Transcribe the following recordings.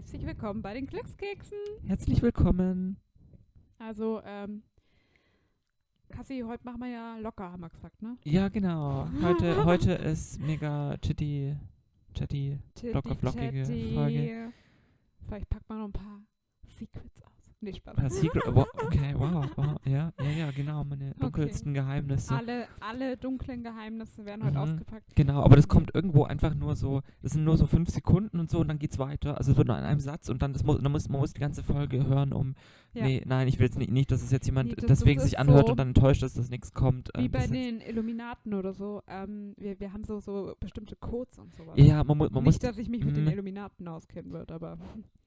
Herzlich willkommen bei den Glückskeksen. Herzlich willkommen. Also, ähm, Kassi, heute machen wir ja locker, haben wir gesagt, ne? Ja, genau. Heute, heute ist mega chitty, chatty, locker flockige Chitty. Folge. Vielleicht packt man noch ein paar Secrets aus. Nee, Spaß. Wow, okay, wow, wow, ja, ja, ja, genau, meine dunkelsten Geheimnisse. Alle, alle dunklen Geheimnisse werden heute Mhm. ausgepackt. Genau, aber das kommt irgendwo einfach nur so, das sind nur so fünf Sekunden und so und dann geht's weiter. Also es wird nur in einem Satz und dann, das muss, dann muss, man muss die ganze Folge hören, um, Ja. nee, nein, ich will jetzt nicht, nicht, dass es jetzt jemand Nee, das- deswegen das sich anhört so- und dann enttäuscht ist, dass nichts kommt. Wie Ähm, bei den Illuminaten oder so. Ähm, wir, wir haben so, so bestimmte Codes und sowas. ja, man, mu man muss Nicht, dass ich mich mit den Mhm. Illuminaten auskennen würde, aber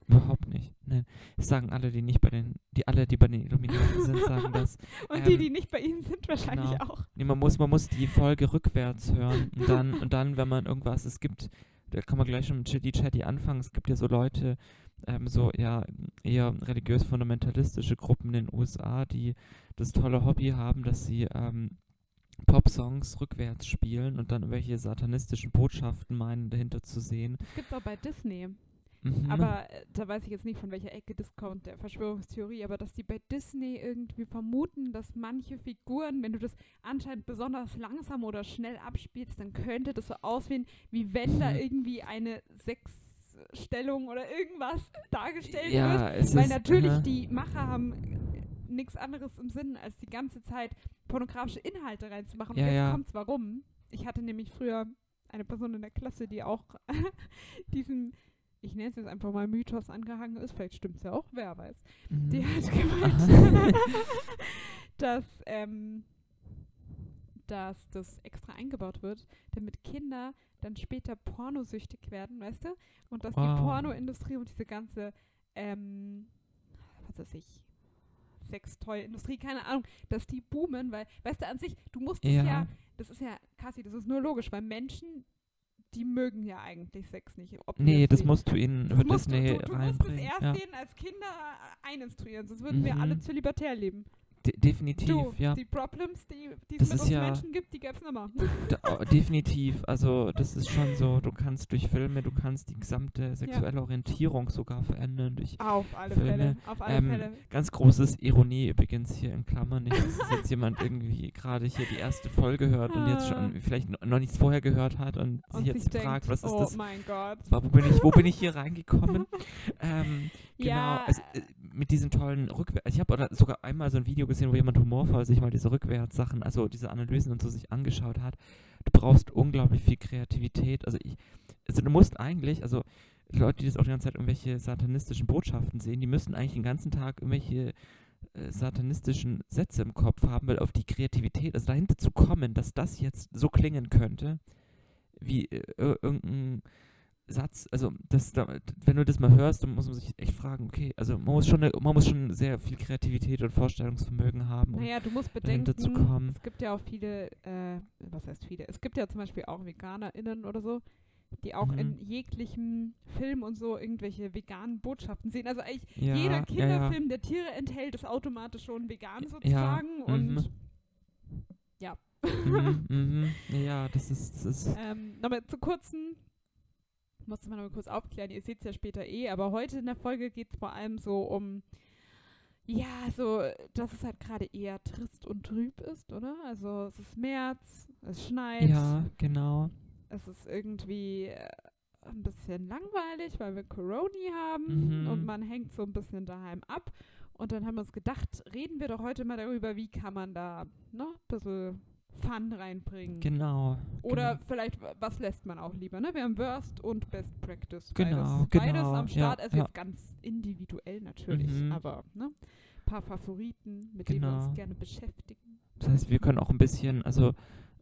überhaupt nicht. Nein, das sagen alle, die nicht bei den, die alle, die bei den Illuminaten sind, sagen das. Und die, Ähm, die nicht bei Ihnen sind, wahrscheinlich genau. auch. Nee, man muss, man muss die Folge rückwärts hören und dann, und dann, wenn man irgendwas, es gibt, da kann man gleich schon mit Chitty Chatty anfangen, es gibt ja so Leute, ähm, so ja, eher religiös-fundamentalistische Gruppen in den USA, die das tolle Hobby haben, dass sie ähm, Popsongs rückwärts spielen und dann irgendwelche satanistischen Botschaften meinen, dahinter zu sehen. Das gibt's auch bei Disney. Mhm. Aber äh, da weiß ich jetzt nicht, von welcher Ecke das kommt, der Verschwörungstheorie, aber dass die bei Disney irgendwie vermuten, dass manche Figuren, wenn du das anscheinend besonders langsam oder schnell abspielst, dann könnte das so aussehen, wie wenn da Mhm. irgendwie eine Sexstellung oder irgendwas dargestellt wird. ja, es Weil natürlich aha. die Macher haben nichts anderes im Sinn, als die ganze Zeit pornografische Inhalte reinzumachen. Ja, Und jetzt ja. kommt's warum. Ich hatte nämlich früher eine Person in der Klasse, die auch diesem, ich nenne es jetzt einfach mal Mythos angehangen ist, vielleicht stimmt es ja auch, wer weiß. Mhm. Die hat gemeint, dass, ähm, dass das extra eingebaut wird, damit Kinder dann später pornosüchtig werden, weißt du? Und dass die Wow. Pornoindustrie und diese ganze, ähm, was weiß ich, Sextoy-Industrie, keine Ahnung, dass die boomen, weil, weißt du, an sich, du musst es ja, ja, das ist ja, Kassi, das ist nur logisch, weil Menschen, die mögen ja eigentlich Sex nicht. nee, das musst du ihnen Das musst Disney du, du, du musst es erst ja. denen als Kinder eininstruieren, sonst würden wir Mhm. alle zölibatär leben. De definitiv, Du, ja. die Problems, die, die Das es mit ist uns ja- Menschen gibt, die gäbe es nimmer. D oh, definitiv. Also das ist schon so, du kannst durch Filme, du kannst die gesamte sexuelle Orientierung sogar verändern. Durch Auf alle Filme, Fälle, auf alle ähm, Fälle. ganz großes Ironie übrigens hier in Klammern. Nicht, dass jetzt jemand irgendwie gerade hier die erste Folge hört und jetzt schon vielleicht no- noch nichts vorher gehört hat und, Ah. Und sich jetzt sich fragt, denkt, was ist oh das? mein Gott. Wo bin ich, wo bin ich hier reingekommen? ähm, genau, Ja, es, äh, mit diesen tollen Rückwärts. Ich habe sogar einmal so ein Video gesehen, wo jemand humorvoll sich mal diese Rückwärtssachen, also diese Analysen und so sich angeschaut hat. Du brauchst unglaublich viel Kreativität. Also ich, also du musst eigentlich, also Leute, die das auch die ganze Zeit irgendwelche satanistischen Botschaften sehen, die müssen eigentlich den ganzen Tag irgendwelche äh, satanistischen Sätze im Kopf haben, weil auf die Kreativität, also dahinter zu kommen, dass das jetzt so klingen könnte, wie äh, ir- irgendein Satz, also das, da, wenn du das mal hörst, dann muss man sich echt fragen, okay, also man muss schon, eine, man muss schon sehr viel Kreativität und Vorstellungsvermögen haben, um naja, du musst bedenken, es gibt ja auch viele, äh, was heißt viele? Es gibt ja zum Beispiel auch VeganerInnen oder so, die auch Mhm. in jeglichem Film und so irgendwelche veganen Botschaften sehen. Also eigentlich Ja, jeder ja, ja. Kinderfilm, der Tiere enthält, ist automatisch schon vegan sozusagen. mhm. Und mhm, mhm. Ja, das ist, das ist, ähm, nochmal zu kurzen, musste man mal kurz aufklären, ihr seht es ja später eh, aber heute in der Folge geht es vor allem so um, ja, so, dass es halt gerade eher trist und trüb ist, oder? Also es ist März, es schneit, ja, genau. es ist irgendwie äh, ein bisschen langweilig, weil wir Coroni haben Mhm. und man hängt so ein bisschen daheim ab. Und dann haben wir uns gedacht, reden wir doch heute mal darüber, wie kann man da ne, ein bisschen Fun reinbringen. Genau. Oder genau. vielleicht, was lässt man auch lieber, ne? Wir haben Worst und Best Practice. Genau, beides, beides genau, am ja, Start. also ja. jetzt ganz individuell natürlich, Mhm. aber ne? Ein paar Favoriten, mit denen wir Genau. uns gerne beschäftigen. Das heißt, wir können auch ein bisschen, also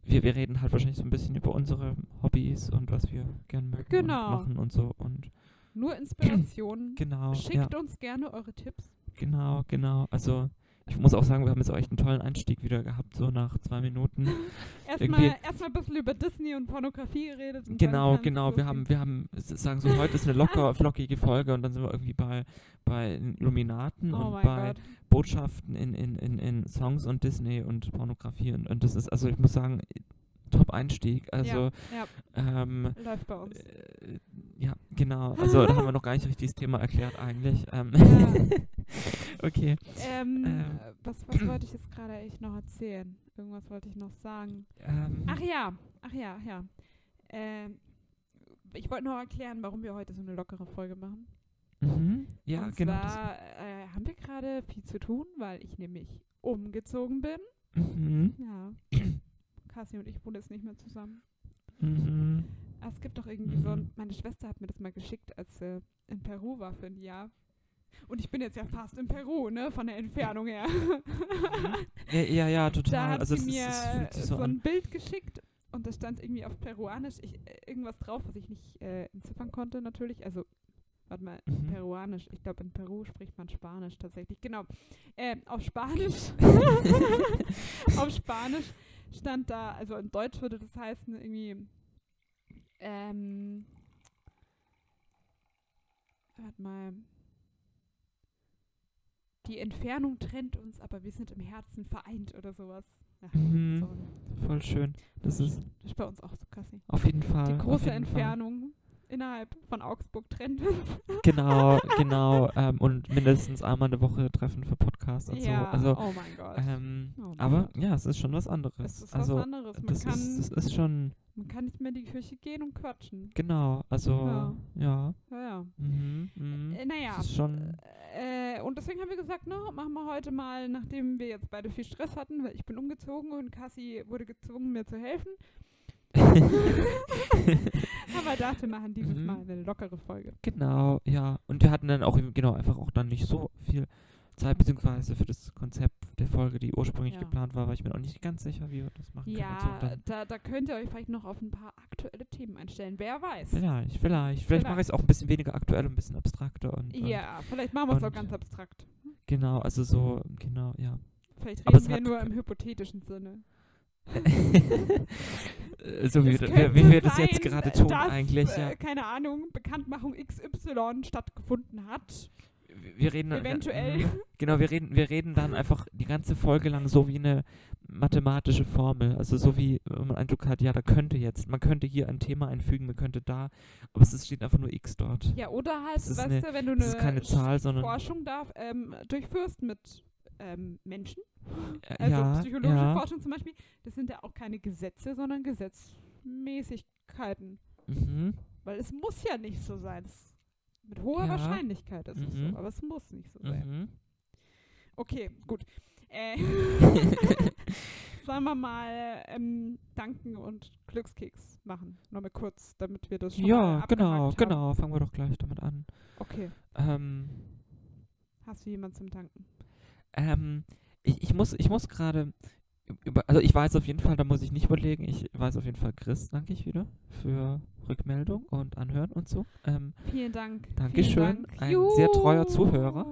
wir, wir reden halt wahrscheinlich so ein bisschen über unsere Hobbys und was wir gern mögen Genau. und machen und so und Nur Inspirationen. genau, ja, Schickt uns gerne eure Tipps. genau, genau. Also ich muss auch sagen, wir haben jetzt auch echt einen tollen Einstieg wieder gehabt, so nach zwei Minuten. Erstmal erst ein bisschen über Disney und Pornografie geredet. und Genau, genau. Wir haben, wir haben, sagen so, heute ist eine locker, flockige Folge und dann sind wir irgendwie bei, bei Illuminaten Oh und bei Gott. Botschaften in, in, in, in Songs und Disney und Pornografie und, und das ist, also ich muss sagen, Top-Einstieg. Also ja, ähm, läuft bei uns. äh, Ja, genau. Also da haben wir noch gar nicht richtig das Thema erklärt eigentlich. Ähm, Ja. okay. Ähm, Ähm. äh, was, was wollte ich jetzt gerade echt noch erzählen? Irgendwas wollte ich noch sagen. Ähm, Ach ja, ach ja, ja. Ähm, ich wollte noch erklären, warum wir heute so eine lockere Folge machen. mhm. Ja, und genau. Zwar äh, haben wir gerade viel zu tun, weil ich nämlich umgezogen bin. mhm. Ja. Cassie und ich wohnen jetzt nicht mehr zusammen. Mhm. Ah, Es gibt doch irgendwie so, Mhm. ein, meine Schwester hat mir das mal geschickt, als sie in Peru war für ein Jahr. Und ich bin jetzt ja fast in Peru, ne, von der Entfernung her. Ja, ja, ja, da total. hat also sie mir ist, so, so ein an. Bild geschickt und da stand irgendwie auf Peruanisch ich, äh, irgendwas drauf, was ich nicht äh, entziffern konnte natürlich. Also, warte mal, Mhm. Peruanisch. Ich glaube, in Peru spricht man Spanisch tatsächlich. Genau. Äh, auf Spanisch. auf Spanisch stand da, also in Deutsch würde das heißen irgendwie, ähm, warte mal. Die Entfernung trennt uns, aber wir sind im Herzen vereint oder sowas. Ja, Mhm. so Voll schön. Das ist das ist bei uns auch so, Kassi. auf jeden Fall. Die große jeden Fall. Entfernung innerhalb von Augsburg trennt uns. Genau, genau. Ähm, und mindestens einmal eine Woche treffen für Podcasts und ja, so. Also, oh mein Gott. ähm, Oh mein aber Gott. ja, es ist schon was anderes. es ist also, was anderes. Man das ist, das ist schon, man kann nicht mehr in die Küche gehen und quatschen. genau, also, Ja. ja. Ja, ja. Mhm, mhm. Äh, naja, Das ist schon, äh, und deswegen haben wir gesagt, no, machen wir heute mal, nachdem wir jetzt beide viel Stress hatten, weil ich bin umgezogen und Cassie wurde gezwungen, mir zu helfen. Aber dachte, wir machen dieses Mhm. Mal eine lockere Folge. genau, ja. Und wir hatten dann auch, genau, einfach auch dann nicht so viel Zeit, beziehungsweise für das Konzept der Folge, die ursprünglich Ja. geplant war, war ich mir auch nicht ganz sicher, wie wir das machen können. Und so. Ja, Dann da, da könnt ihr euch vielleicht noch auf ein paar aktuelle Themen einstellen. Wer weiß. vielleicht, vielleicht. Vielleicht mache ich es auch ein bisschen weniger aktuell und ein bisschen abstrakter. Und, und Ja, vielleicht machen wir es auch ganz abstrakt. Genau, also so, genau, ja. Vielleicht Aber reden es wir nur im hypothetischen Sinne. Äh, so wie, wir- wie wir das jetzt gerade tun dass, eigentlich, äh, ja. Keine Ahnung, Bekanntmachung XY stattgefunden hat. Wir reden Eventuell. Genau, wir reden, wir reden dann einfach die ganze Folge lang so wie eine mathematische Formel. Also so wie wenn man Eindruck hat, ja, da könnte jetzt, man könnte hier ein Thema einfügen, man könnte da, aber es steht einfach nur x dort. Ja, oder halt, weißt eine- du, wenn du eine Zahl, sondern- Forschung darf, ähm, durchführst mit ähm, Menschen, Äh, also ja, psychologische ja. Forschung zum Beispiel, das sind ja auch keine Gesetze, sondern Gesetzmäßigkeiten. Mhm. Weil es muss ja nicht so sein. Es, mit hoher Ja. Wahrscheinlichkeit ist es Mhm. so, aber es muss nicht so sein. Mhm. Okay, gut. Äh, Sollen wir mal ähm, Danken und Glückskeks machen? Nochmal kurz, damit wir das schon mal Ja, genau, abgehakt haben. genau. Fangen wir doch gleich damit an. Okay. Ähm, Hast du jemanden zum Danken? ähm, ich, ich muss, ich muss gerade, über, also ich weiß auf jeden Fall, da muss ich nicht überlegen, ich weiß auf jeden Fall Chris, danke ich wieder für Rückmeldung und Anhören und so. Ähm, Vielen Dank. Dankeschön. Vielen Dank. Ein sehr treuer Zuhörer.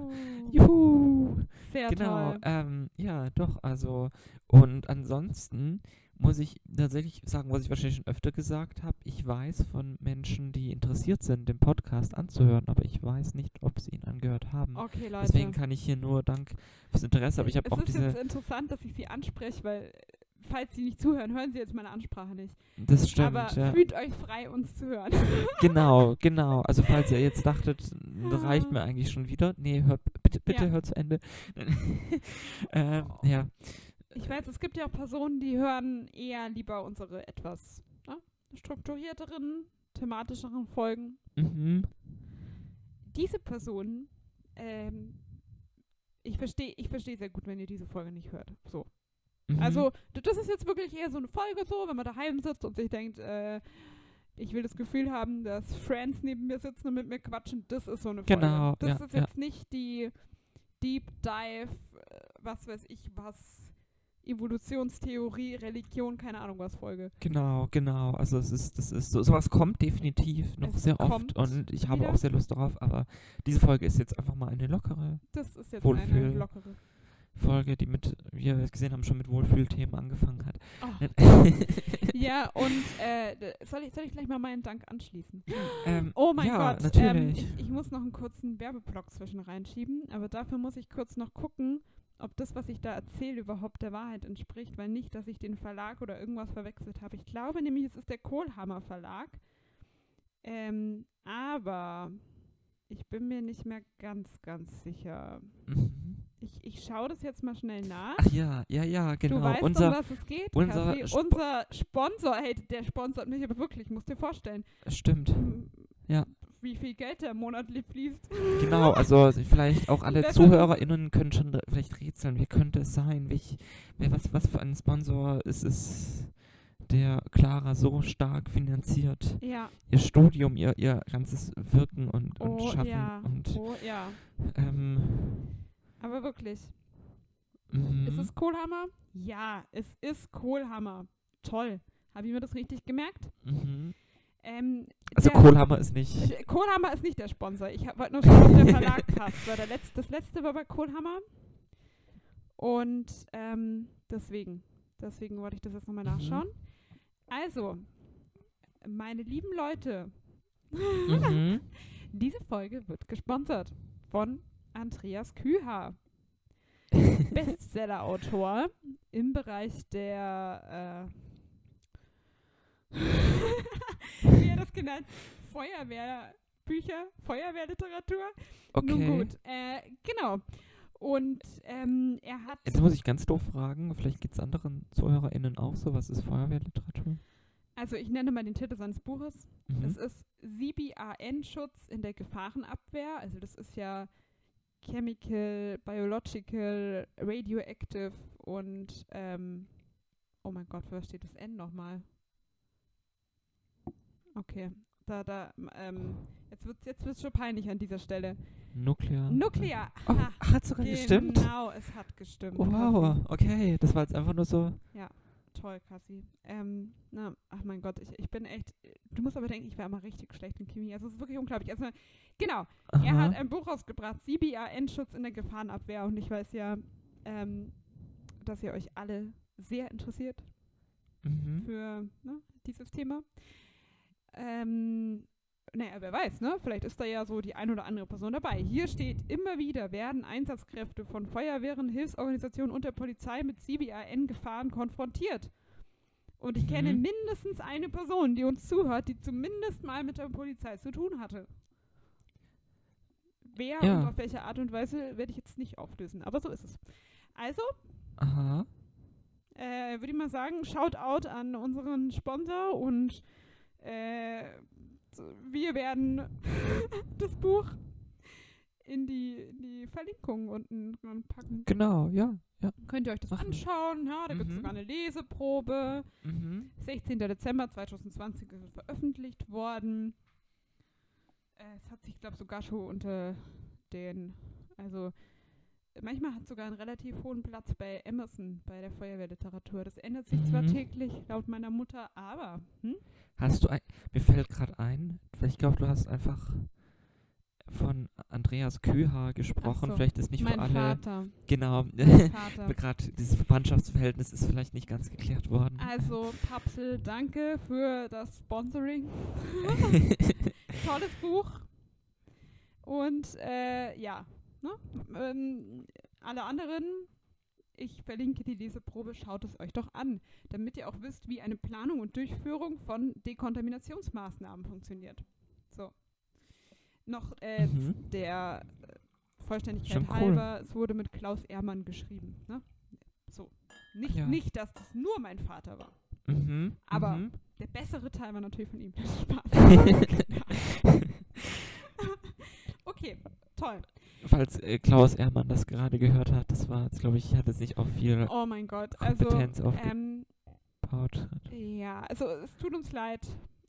Juhu. Juhu! Sehr genau, toll. ähm, ja, doch, also, und ansonsten muss ich tatsächlich sagen, was ich wahrscheinlich schon öfter gesagt habe, ich weiß von Menschen, die interessiert sind, den Podcast anzuhören, aber ich weiß nicht, ob sie ihn angehört haben. Okay, Leute. Deswegen kann ich hier nur Dank fürs Interesse, aber ich habe es auch ist diese, jetzt interessant, dass ich Sie anspreche, weil äh, falls Sie nicht zuhören, hören Sie jetzt meine Ansprache nicht. das stimmt, Aber ja. fühlt euch frei, uns zu hören. Genau, genau. Also falls ihr jetzt dachtet, reicht Ja. mir eigentlich schon wieder. Nee, hört, bitte, bitte Ja. hört zu Ende. ähm, ja. Ich weiß, es gibt ja auch Personen, die hören eher lieber unsere etwas ne, strukturierteren, thematischeren Folgen. Mhm. Diese Personen, ähm, ich verstehe ich versteh sehr gut, wenn ihr diese Folge nicht hört. So. Mhm. Also, das ist jetzt wirklich eher so eine Folge so, wenn man daheim sitzt und sich denkt, äh, ich will das Gefühl haben, dass Friends neben mir sitzen und mit mir quatschen. Das ist so eine Folge. Genau, Das ja, ist ja. jetzt nicht die Deep Dive, äh, was weiß ich, was Evolutionstheorie, Religion, keine Ahnung was Folge. Genau, genau. Also es ist, das ist, so, sowas kommt definitiv noch Es sehr oft und ich habe wieder. auch sehr Lust darauf, aber diese Folge ist jetzt einfach mal eine lockere Das ist jetzt Wohlfühl. eine lockere. Folge, die mit, wie wir gesehen haben, schon mit Wohlfühlthemen angefangen hat. Oh. Ja, und äh, soll, ich, soll ich gleich mal meinen Dank anschließen? ähm, Oh mein ja, Gott. Ähm, natürlich. ich, ich muss noch einen kurzen Werbeblock zwischen reinschieben, aber dafür muss ich kurz noch gucken, ob das, was ich da erzähle, überhaupt der Wahrheit entspricht, weil nicht, dass ich den Verlag oder irgendwas verwechselt habe. Ich glaube nämlich, es ist der Kohlhammer Verlag. Ähm, aber ich bin mir nicht mehr ganz, ganz sicher. Mhm. Ich, ich schaue das jetzt mal schnell nach. Ach ja, ja, ja, genau. du weißt, unser, um was es geht, unser. Sp- Unser Sponsor, hey, der sponsert mich aber wirklich, musst dir vorstellen. stimmt. Ja. Wie viel Geld der monatlich fließt. Genau, also vielleicht auch alle ZuhörerInnen können schon vielleicht rätseln, wie könnte es sein, welch, wer, was, was für ein Sponsor ist es, der Clara so stark finanziert, Ja, ihr Studium, ihr, ihr ganzes Wirken und, und oh Schaffen ja, und oh ja. ähm, Aber wirklich. mhm. Ist es Kohlhammer? Ja, es ist Kohlhammer. Toll. Habe ich mir das richtig gemerkt? mhm. Ähm, Also der- Kohlhammer ist nicht. Kohlhammer ist nicht der Sponsor. Ich wollte nur schauen, ob der Verlag passt. Weil der letzte, das letzte war bei Kohlhammer. Und ähm, deswegen, deswegen wollte ich das jetzt nochmal Mhm. nachschauen. Also, meine lieben Leute, Mhm. diese Folge wird gesponsert von Andreas Küher. Bestseller-Autor im Bereich der, äh, wie er das genannt, Feuerwehrbücher, Feuerwehrliteratur. Okay. Nun gut, äh, genau. Und ähm, er hat, Jetzt muss ich ganz doof fragen, vielleicht geht es anderen ZuhörerInnen auch so. Was ist Feuerwehrliteratur? also ich nenne mal den Titel seines Buches. Mhm. Es ist CBAN-Schutz in der Gefahrenabwehr. Also das ist ja Chemical, Biological, Radioactive und ähm, oh mein Gott, was steht das N nochmal? Okay, da, da, ähm, jetzt wird jetzt wird's schon peinlich an dieser Stelle. Nuklear. Nuklear. Oh, Ha, hat sogar gestimmt. Genau, es hat gestimmt. Wow, okay. Das war jetzt einfach nur so. Toll, Kassi. Ähm, na, ach mein Gott, ich, ich bin echt. Du musst aber denken, ich wäre immer richtig schlecht in Chemie. Also es ist wirklich unglaublich. Also, genau, er Aha. hat ein Buch rausgebracht, CBAN-Schutz in der Gefahrenabwehr. Und ich weiß ja, ähm, dass ihr euch alle sehr interessiert mhm. für ne, dieses Thema. Ähm, naja, wer weiß, ne? Vielleicht ist da ja so die ein oder andere Person dabei. Hier steht, immer wieder werden Einsatzkräfte von Feuerwehren, Hilfsorganisationen und der Polizei mit CBAN-Gefahren konfrontiert. Und ich kenne Mhm. mindestens eine Person, die uns zuhört, die zumindest mal mit der Polizei zu tun hatte. Wer Ja. und auf welche Art und Weise werde ich jetzt nicht auflösen, aber so ist es. Also, äh, würde ich mal sagen, Shoutout an unseren Sponsor und äh, wir werden das Buch in die, in die Verlinkung unten packen. Genau, ja. ja. Könnt ihr euch das anschauen? Ja, da gibt es Mhm. sogar eine Leseprobe. Mhm. 16. Dezember 2020 ist es veröffentlicht worden. Äh, es hat sich, glaube ich, sogar schon unter den, also manchmal hat es sogar einen relativ hohen Platz bei Emerson, bei der Feuerwehrliteratur. Das ändert sich zwar Mhm. täglich, laut meiner Mutter, aber hm? Hast du ein. Mir fällt gerade ein, ich glaube, du hast einfach von Andreas Küher gesprochen. so, Vielleicht ist nicht für alle. Vater. Genau. Gerade dieses Verwandtschaftsverhältnis ist vielleicht nicht ganz geklärt worden. Also, Papsel, danke für das Sponsoring. Tolles Buch. Und äh, ja, ne? ähm, alle anderen, ich verlinke die Leseprobe, schaut es euch doch an, damit ihr auch wisst, wie eine Planung und Durchführung von Dekontaminationsmaßnahmen funktioniert. So. Noch äh, Mhm. der äh, Vollständigkeit cool. halber, es wurde mit Klaus Ehrmann geschrieben. Ne? So. Nicht, Ja. nicht, dass das nur mein Vater war. Mhm. Aber- Mhm. Der bessere Teil war natürlich von ihm. Spaß. okay, toll. Falls äh, Klaus Ehrmann das gerade gehört hat, das war jetzt, glaube ich, hat es nicht auf viel Oh mein Gott. Also, Kompetenz ähm, aufgebaut. ja, also es tut uns leid,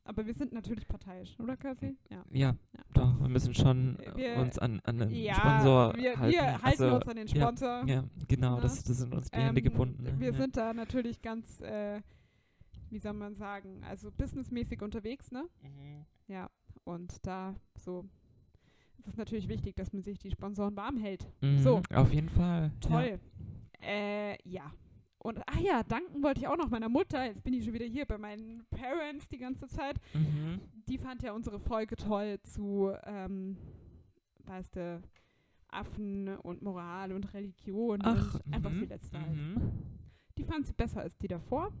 aber wir sind natürlich parteiisch, oder Kasi? Ja. ja, Ja. doch, wir müssen schon äh, Wir- uns an, an den Ja, Sponsor wir, halten. wir halten also, uns an den ja, Sponsor. Ja, genau, Ne? das, das sind uns die Hände Ähm, gebunden. ne? Wir ja. sind da natürlich ganz, äh, wie soll man sagen, also businessmäßig unterwegs, ne? Mhm. Ja, und da so ist es natürlich wichtig, dass man sich die Sponsoren warm hält. Mhm, So. Auf jeden Fall. Toll. Äh, ja. Und, ah ja, danken wollte ich auch noch meiner Mutter. Jetzt bin ich schon wieder hier bei meinen Parents die ganze Zeit. Ja. Mhm. Die fand ja unsere Folge toll zu, ähm, weißt du, Affen und Moral und Religion Ach, und einfach mhm, die letzte halt. mhm. Die fand sie besser als die davor.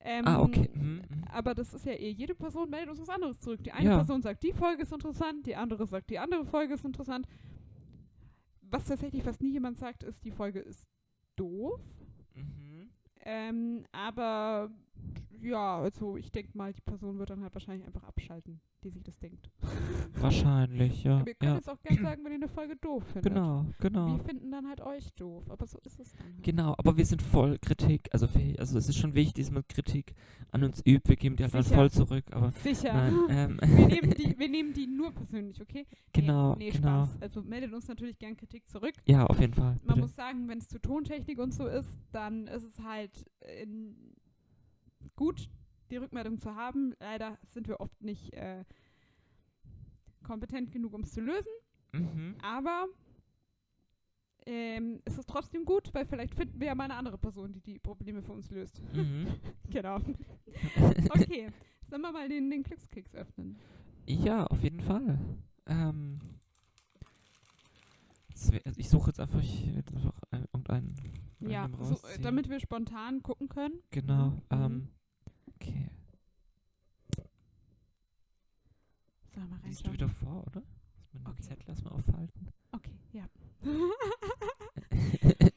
Ähm, Ah, okay. Mhm, mhm. Aber das ist ja eh, jede Person meldet uns was anderes zurück. Die eine Ja. Person sagt, die Folge ist interessant, die andere sagt, die andere Folge ist interessant. Was tatsächlich fast nie jemand sagt, ist, die Folge ist doof. Mhm. Ähm, aber ja, also ich denke mal, die Person wird dann halt wahrscheinlich einfach abschalten, die sich das denkt. Wahrscheinlich, ja. Wir können ja. jetzt auch gerne sagen, wenn ihr eine Folge doof findet. Genau, genau. Wir finden dann halt euch doof, aber so ist es dann. Halt. Genau, aber wir sind voll Kritik, also fähig. Also es ist schon wichtig, dass man Kritik an uns übt. Wir geben die halt dann voll zurück, aber Sicher. nein. Ähm, Wir nehmen, die, wir nehmen die nur persönlich, okay? genau, nee, nee, genau. Spaß. Also meldet uns natürlich gern Kritik zurück. Ja, auf jeden Fall. Man bitte. muss sagen, wenn es zu Tontechnik und so ist, dann ist es halt in, gut, die Rückmeldung zu haben. Leider sind wir oft nicht äh, kompetent genug, um es zu lösen. Mhm. Aber ähm, es ist trotzdem gut, weil vielleicht finden wir ja mal eine andere Person, die die Probleme für uns löst. Mhm. genau. Okay, sollen wir mal den, den Glückskeks öffnen? Ja, auf jeden Fall. Ähm, also ich suche jetzt einfach, ich werd einfach äh, irgendeinen Ja, so, äh, damit wir spontan gucken können. Genau. Mhm. Ähm, okay. Wir mal Liest du reinschauen? wieder vor, oder? Muss man den Okay. Zettel erstmal aufhalten. Okay, ja.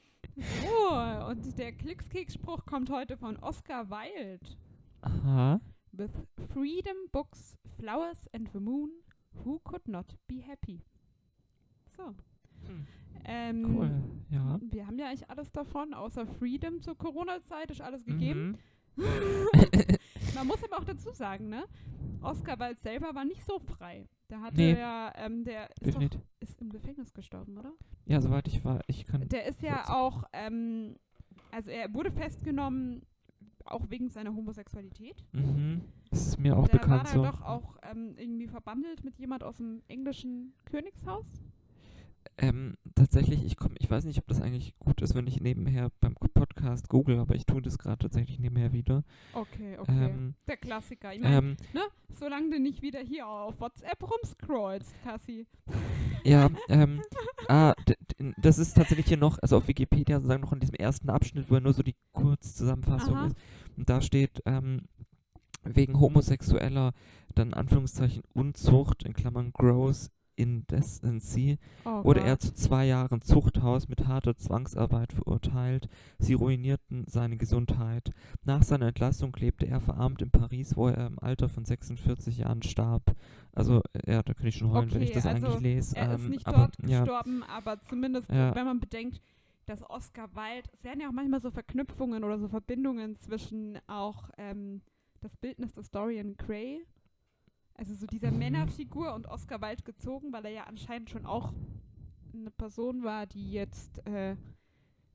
oh, und der Glückskeks-Spruch kommt heute von Oscar Wilde. Aha. With freedom, books, flowers and the moon, who could not be happy? So. Hm. Ähm, Cool. Ja. Wir haben ja eigentlich alles davon, außer Freedom zur Corona-Zeit ist alles gegeben. Mhm. Man muss aber auch dazu sagen, ne? Oscar Wilde selber war nicht so frei. Der hatte Nee. ja, ähm, der ist, doch, ist im Gefängnis gestorben, oder? Ja, soweit ich war, ich kann. Der ist ja kurz- auch, ähm, also er wurde festgenommen, auch wegen seiner Homosexualität. Mhm. Das ist mir auch der bekannt war so. dann doch auch ähm, irgendwie verbandelt mit jemand aus dem englischen Königshaus. Ähm, tatsächlich, ich komme, ich weiß nicht, ob das eigentlich gut ist, wenn ich nebenher beim Podcast google, aber ich tue das gerade tatsächlich nebenher wieder. Okay, okay. Ähm, Der Klassiker. Ich meine, ähm, ne? Solange du nicht wieder hier auf WhatsApp rumscrollst, Cassie. ja, ähm, ah, das ist tatsächlich hier noch, also auf Wikipedia sozusagen noch in diesem ersten Abschnitt, wo nur so die Kurzzusammenfassung Aha. ist. Und da steht, ähm, wegen homosexueller, dann Anführungszeichen Unzucht, in Klammern Gross Indecency, Oh wurde Gott. er zu zwei Jahren Zuchthaus mit harter Zwangsarbeit verurteilt. Sie ruinierten seine Gesundheit. Nach seiner Entlassung lebte er verarmt in Paris, wo er im Alter von 46 Jahren starb. Also, äh, ja, da kann ich schon heulen, wenn ich Okay, das also eigentlich lese. Er ist ähm, nicht aber, dort ja, gestorben, aber zumindest, Ja. wenn man bedenkt, dass Oscar Wilde, es werden ja auch manchmal so Verknüpfungen oder so Verbindungen zwischen auch ähm, das Bildnis des Dorian Gray, also so dieser Mhm. Männerfigur und Oscar Wilde gezogen, weil er ja anscheinend schon auch eine Person war, die jetzt äh,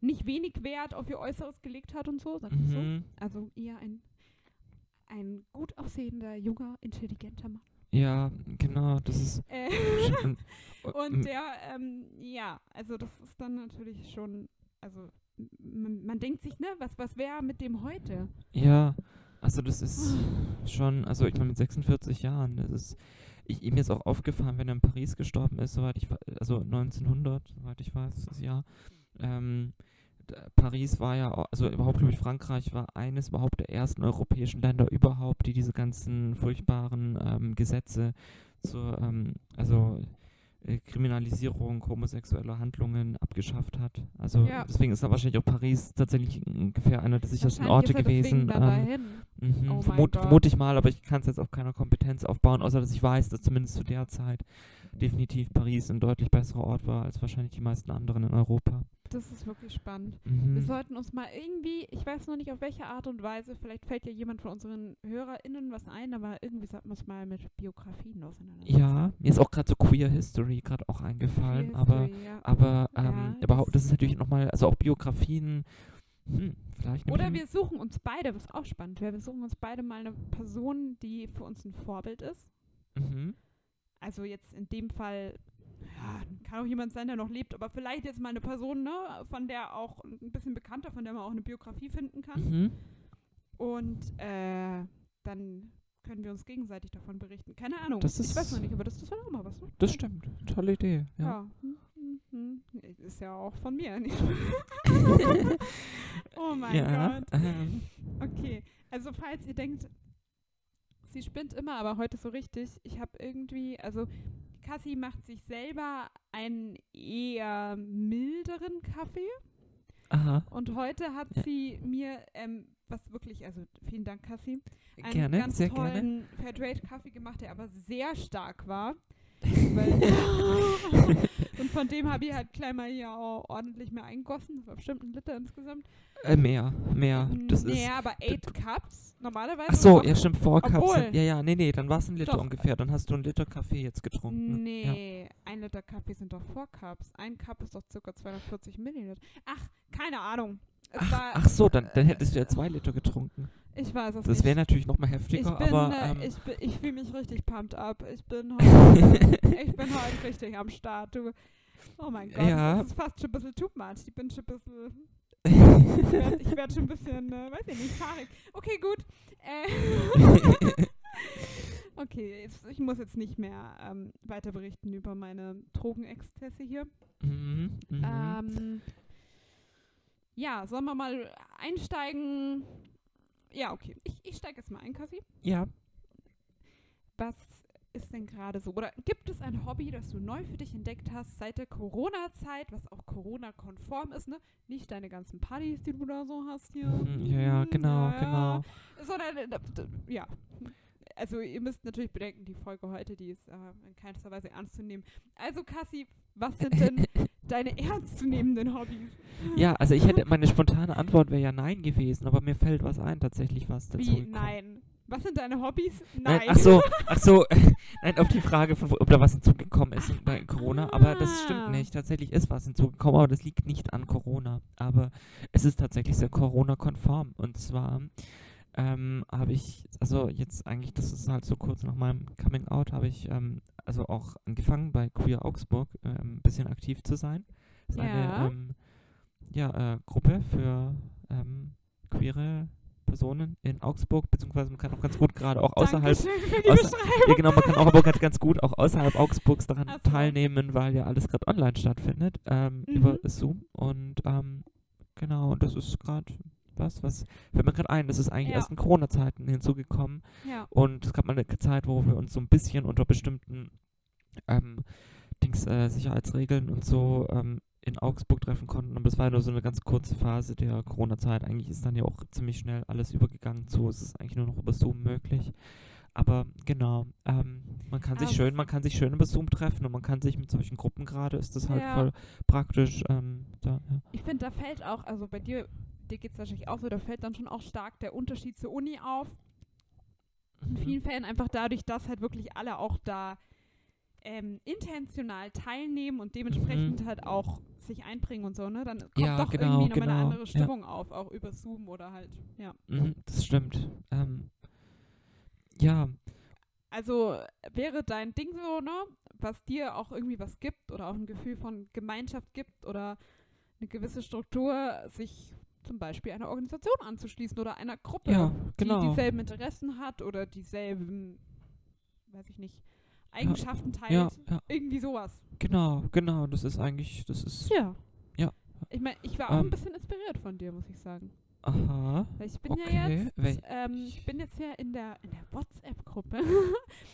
nicht wenig Wert auf ihr Äußeres gelegt hat und so, sagt man so. Mhm. Also eher ein, ein gut aussehender, junger, intelligenter Mann. Ja, genau, das ist Äh, Und der, ähm, ja, also das ist dann natürlich schon, also man denkt sich, ne, was, was wäre mit dem heute? Ja, also das ist schon, also ich meine mit 46 Jahren, das ist, ich, ihm ist auch aufgefallen, wenn er in Paris gestorben ist, soweit ich, also 1900, soweit ich weiß, das Jahr, ähm, Paris war ja, also überhaupt, glaube ich, Frankreich war eines überhaupt der ersten europäischen Länder überhaupt, die diese ganzen furchtbaren ähm, Gesetze zur, ähm, also äh, Kriminalisierung homosexueller Handlungen abgeschafft hat. Also Ja. deswegen ist da wahrscheinlich auch Paris tatsächlich ungefähr einer der sichersten Orte gewesen. ähm. Mhm, Oh mein vermut, Gott. vermute ich mal, aber ich kann es jetzt auf keiner Kompetenz aufbauen, außer dass ich weiß, dass zumindest zu der Zeit definitiv Paris ein deutlich besserer Ort war als wahrscheinlich die meisten anderen in Europa. Das ist wirklich spannend. Mhm. Wir sollten uns mal irgendwie, ich weiß noch nicht auf welche Art und Weise, vielleicht fällt ja jemand von unseren HörerInnen was ein, aber irgendwie sollten wir uns mal mit Biografien auseinandersetzen. Ja, mir ist auch gerade so Queer History gerade auch eingefallen, Queer aber History, ja. aber Ja, ähm, das- überhaupt, das ist natürlich nochmal, also auch Biografien, hm, vielleicht Oder wir suchen uns beide, was auch spannend wäre, wir suchen uns beide mal eine Person, die für uns ein Vorbild ist. mhm. Also jetzt in dem Fall, ja, kann auch jemand sein, der noch lebt, aber vielleicht jetzt mal eine Person, ne, von der auch ein bisschen bekannter, von der man auch eine Biografie finden kann. Mhm. Und äh, dann können wir uns gegenseitig davon berichten. Keine Ahnung. Das ich weiß ist- noch nicht, aber das, wäre auch mal was. Ne? Das stimmt, tolle Idee. Ja. Ja. Hm, hm, hm. Ist ja auch von mir. oh mein ja, Gott. ähm, Okay, also falls ihr denkt, sie spinnt immer, aber heute so richtig, ich habe irgendwie, also Cassie macht sich selber einen eher milderen Kaffee Aha, und heute hat Ja. sie mir, ähm, was wirklich, also vielen Dank Cassie, einen gerne, ganz tollen Fairtrade-Kaffee gemacht, der aber sehr stark war. Und von dem habe ich halt gleich mal hier auch ordentlich mehr eingegossen. Das war bestimmt ein Liter insgesamt. Äh, mehr, mehr. Das nee, ist. aber 8 Cups. Normalerweise. Ach so, ja stimmt, Four Cups. Obwohl- Sind, ja, ja, nee, nee, dann war es ein Liter Doch. ungefähr. Dann hast du einen Liter Kaffee jetzt getrunken. ne? Ja. Nee, ein Liter Kaffee sind doch 4 Cups. Ein Cup ist doch ca. 240 Milliliter. Ach, keine Ahnung. Ach, war, ach so, dann, dann hättest du ja zwei Liter getrunken. ich weiß es Das wäre nicht. natürlich noch mal Ich heftiger, bin, aber äh, ähm, ich, ich fühle mich richtig pumped up. Ich bin heute, ich bin heute richtig am Start. Du. Oh mein Gott, Ja. das ist fast schon ein bisschen too much. Ich bin schon ein bisschen, ich werde werd schon ein bisschen, äh, weiß ich nicht, fahrig. Okay, gut. Äh, okay, jetzt, ich muss jetzt nicht mehr ähm, weiter berichten über meine Drogenexzesse hier. mhm, mhm. Ähm, ja, sollen wir mal einsteigen? Ja, okay. Ich, ich steige jetzt mal ein, Kassi. ja, Was ist denn gerade so? Oder gibt es ein Hobby, das du neu für dich entdeckt hast seit der Corona-Zeit, was auch Corona-konform ist, ne? Nicht deine ganzen Partys, die du da so hast hier. mhm, ja, ja, Mm, genau, ja, genau. Sondern, äh, ja. Also ihr müsst natürlich bedenken, die Folge heute, die ist äh, in keinster Weise ernst zu nehmen. Also Kassi, was sind denn deine ernstzunehmenden Hobbys? Ja, also ich hätte, meine spontane Antwort wäre ja nein gewesen, aber mir fällt was ein, tatsächlich was dazu. Wie? Nein. Was sind deine Hobbys? Nein, Nein. ach so, ach so, nein, auf die Frage von, ob da was hinzugekommen ist bei Corona, aber das stimmt nicht. Tatsächlich ist was hinzugekommen, aber das liegt nicht an Corona. Aber es ist tatsächlich sehr Corona-konform. Und zwar ähm, habe ich, also jetzt eigentlich, das ist halt so kurz nach meinem Coming Out, habe ich ähm, also auch angefangen bei Queer Augsburg ähm, ein bisschen aktiv zu sein. Das ist Ja. eine ähm, ja, äh, Gruppe für ähm, queere Personen in Augsburg, beziehungsweise man kann auch ganz gut gerade auch außerhalb, außer- ja genau, man kann auch aber ganz, ganz gut auch außerhalb Augsburgs daran Ach so. teilnehmen, weil ja alles gerade online stattfindet, ähm, Mhm. über Zoom und ähm, genau, und das ist gerade was, was fällt mir gerade ein, das ist eigentlich Ja. erst in Corona-Zeiten hinzugekommen Ja. und es gab mal eine Zeit, wo wir uns so ein bisschen unter bestimmten ähm, Dings, äh, Sicherheitsregeln und so ähm, in Augsburg treffen konnten. Aber das war nur so eine ganz kurze Phase der Corona-Zeit. Eigentlich ist dann ja auch ziemlich schnell alles übergegangen zu. Es ist eigentlich nur noch über Zoom möglich. Aber genau, ähm, man kann sich Aber schön, man kann sich schön über Zoom treffen und man kann sich mit solchen Gruppen gerade, ist das halt Ja. voll praktisch. Ähm, da, ja. Ich finde, da fällt auch, also bei dir, dir geht es wahrscheinlich auch so, da fällt dann schon auch stark der Unterschied zur Uni auf. In Mhm. vielen Fällen einfach dadurch, dass halt wirklich alle auch da ähm, intentional teilnehmen und dementsprechend halt auch sich einbringen und so, ne? Dann kommt. Ja, doch genau, irgendwie nochmal eine genau, andere ja. Stimmung auf, auch über Zoom oder halt, ja. Mhm, das stimmt. Ähm, ja, Also wäre dein Ding so, ne, was dir auch irgendwie was gibt oder auch ein Gefühl von Gemeinschaft gibt oder eine gewisse Struktur, sich zum Beispiel einer Organisation anzuschließen oder einer Gruppe, ja, die genau. dieselben Interessen hat oder dieselben, weiß ich nicht, Eigenschaften teilt. ja, ja, Irgendwie sowas. Genau, genau. Das ist eigentlich, das ist, Ja. Ja. Ich meine, ich war auch ein Ähm. bisschen inspiriert von dir, muss ich sagen. aha. Weil ich bin ja Okay, jetzt, wel- ähm, ich bin jetzt ja in der, in der WhatsApp-Gruppe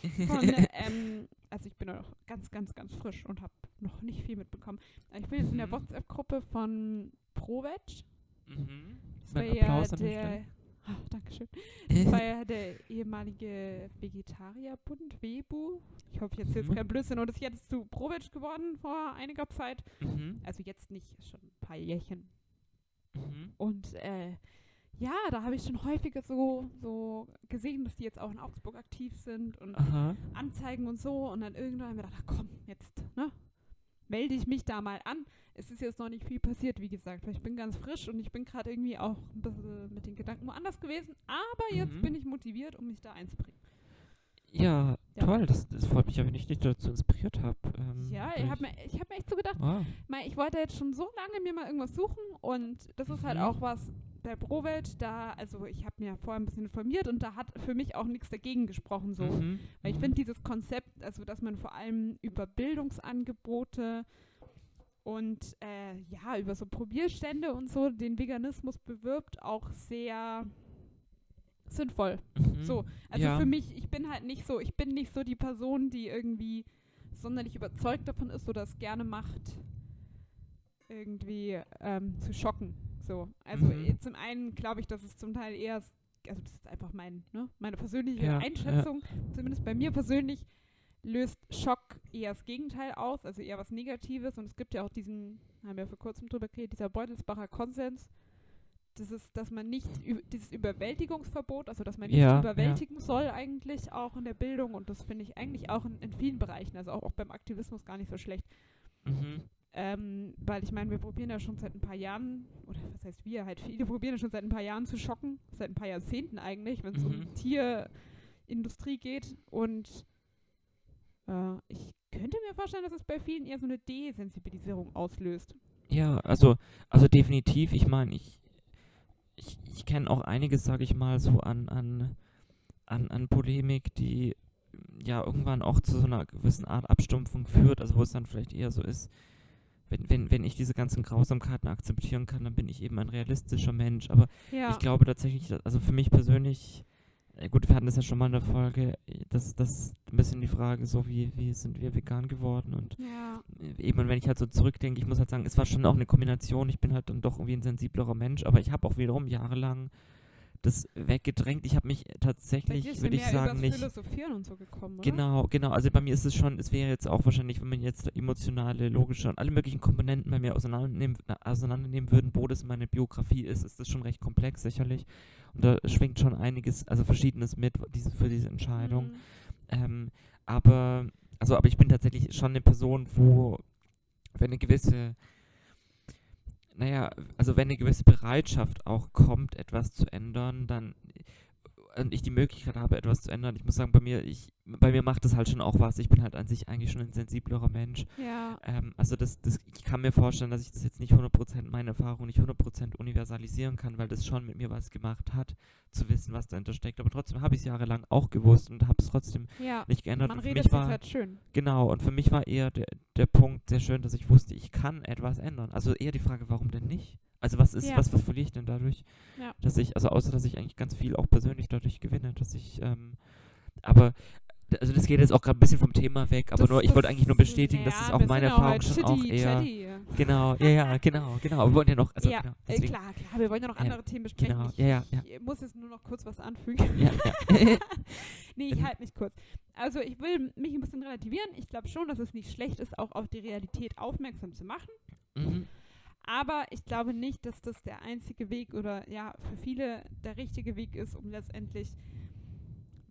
von, ähm, also ich bin ja noch ganz, ganz, ganz frisch und habe noch nicht viel mitbekommen. Ich bin jetzt in der Mhm. WhatsApp-Gruppe von ProVeg. mhm. Das war ja der ah, Dankeschön. Das war ja der ehemalige Vegetarierbund, WEBU. Ich hoffe, jetzt Mhm. kein Blödsinn. Und ist jetzt zu ProVeg geworden vor einiger Zeit. Mhm. Also jetzt nicht, schon ein paar Jährchen. Mhm. Und äh, ja, da habe ich schon häufiger so, so gesehen, dass die jetzt auch in Augsburg aktiv sind und Aha. Anzeigen und so. Und dann irgendwann habe ich mir gedacht, ach komm, jetzt, ne? Melde ich mich da mal an. Es ist jetzt noch nicht viel passiert, wie gesagt, weil ich bin ganz frisch und ich bin gerade irgendwie auch ein bisschen mit den Gedanken woanders gewesen. Aber jetzt Mhm. bin ich motiviert, um mich da einzubringen. Ja, Ja. toll. Das, das freut mich ja, wenn ich dich dazu inspiriert habe. Ähm, Ja, ich habe mir, ich hab mir echt so gedacht, Ah, Mei, ich wollte jetzt schon so lange mir mal irgendwas suchen und das ist halt Mhm. auch was bei Prowelt, da, also ich habe mir vorher ein bisschen informiert und da hat für mich auch nichts dagegen gesprochen so. mhm. Weil ich mhm. finde dieses Konzept, also dass man vor allem über Bildungsangebote und äh, ja, über so Probierstände und so den Veganismus bewirbt, auch sehr sinnvoll. Mhm. So, also Ja. für mich, ich bin halt nicht so, ich bin nicht so die Person, die irgendwie sonderlich überzeugt davon ist oder es gerne macht, irgendwie ähm, zu schocken. So, also Mhm. eh, zum einen glaube ich, dass es zum Teil eher, also das ist einfach mein, ne, meine persönliche Ja, ja. Einschätzung, zumindest bei mir persönlich löst Schock eher das Gegenteil aus, also eher was Negatives und es gibt ja auch diesen, haben wir vor kurzem drüber geredet, dieser Beutelsbacher Konsens, das ist, dass man nicht, dieses Überwältigungsverbot, also dass man nicht Ja, ja. überwältigen soll eigentlich auch in der Bildung und das finde ich eigentlich auch in, in vielen Bereichen, also auch, auch beim Aktivismus gar nicht so schlecht. Mhm. Ähm, weil ich meine, wir probieren ja schon seit ein paar Jahren, oder was heißt wir, halt viele probieren ja schon seit ein paar Jahren zu schocken, seit ein paar Jahrzehnten eigentlich, wenn es Mhm. um Tierindustrie geht. Und äh, ich könnte mir vorstellen, dass es bei vielen eher so eine Desensibilisierung auslöst. Ja, also, also definitiv. Ich meine, ich, ich, ich kenne auch einiges, sage ich mal, so an, an, an, an Polemik, die ja irgendwann auch zu so einer gewissen Art Abstumpfung führt, also wo es dann vielleicht eher so ist, wenn, wenn, wenn ich diese ganzen Grausamkeiten akzeptieren kann, dann bin ich eben ein realistischer Mensch. Aber Ja, ich glaube tatsächlich, also für mich persönlich, gut, wir hatten das ja schon mal in der Folge, das, das ist ein bisschen die Frage, so wie, wie sind wir vegan geworden und ja, äh, eben, wenn ich halt so zurückdenke, ich muss halt sagen, es war schon auch eine Kombination. Ich bin halt dann doch irgendwie ein sensiblerer Mensch, aber ich habe auch wiederum jahrelang das weggedrängt. Ich habe mich tatsächlich, würde ich sagen, nicht. Philosophieren und so gekommen, oder? Genau, genau. Also bei mir ist es schon, es wäre jetzt auch wahrscheinlich, wenn man jetzt emotionale, logische und alle möglichen Komponenten bei mir auseinandernehmen, na, auseinandernehmen würden, wo das meine Biografie ist, ist das schon recht komplex sicherlich. Und da schwingt schon einiges, also verschiedenes mit diese, für diese Entscheidung. Mhm. Ähm, aber, also, aber ich bin tatsächlich schon eine Person, wo, wenn eine gewisse, naja, also wenn eine gewisse Bereitschaft auch kommt, etwas zu ändern, dann und ich die Möglichkeit habe, etwas zu ändern. Ich muss sagen, bei mir, ich, bei mir macht das halt schon auch was. Ich bin halt an sich eigentlich schon ein sensiblerer Mensch. Ja, Ähm, also das, das, ich kann mir vorstellen, dass ich das jetzt nicht 100% meine Erfahrung nicht 100% universalisieren kann, weil das schon mit mir was gemacht hat, zu wissen, was dahinter steckt. Aber trotzdem habe ich es jahrelang auch gewusst und habe es trotzdem ja. nicht geändert. Man und für redet mich war, halt schön. genau, und für mich war eher der, der Punkt sehr schön, dass ich wusste, ich kann etwas ändern. Also eher die Frage, warum denn nicht? Also was ist, Ja. was, was verliere ich denn dadurch? Ja. Dass ich, also außer dass ich eigentlich ganz viel auch persönlich dadurch gewinne, dass ich, ähm, aber also das geht jetzt auch gerade ein bisschen vom Thema weg, aber Das- nur, ich wollte eigentlich nur bestätigen, dass ja, das auch wir meine ja Erfahrung schon auch Chitty, eher, Chatty. genau, ja, ja, genau, genau, wir wollen ja noch, also ja, genau, äh, deswegen, klar, klar, wir wollen ja noch Ja, andere Themen besprechen. genau, ich, ja, ja, ja. ich muss jetzt nur noch kurz was anfügen. ja, ja, nee, ich halte mich kurz. Also ich will mich ein bisschen relativieren. Ich glaube schon, dass es nicht schlecht ist, auch auf die Realität aufmerksam zu machen. Aber ich glaube nicht, dass das der einzige Weg oder ja, für viele der richtige Weg ist, um letztendlich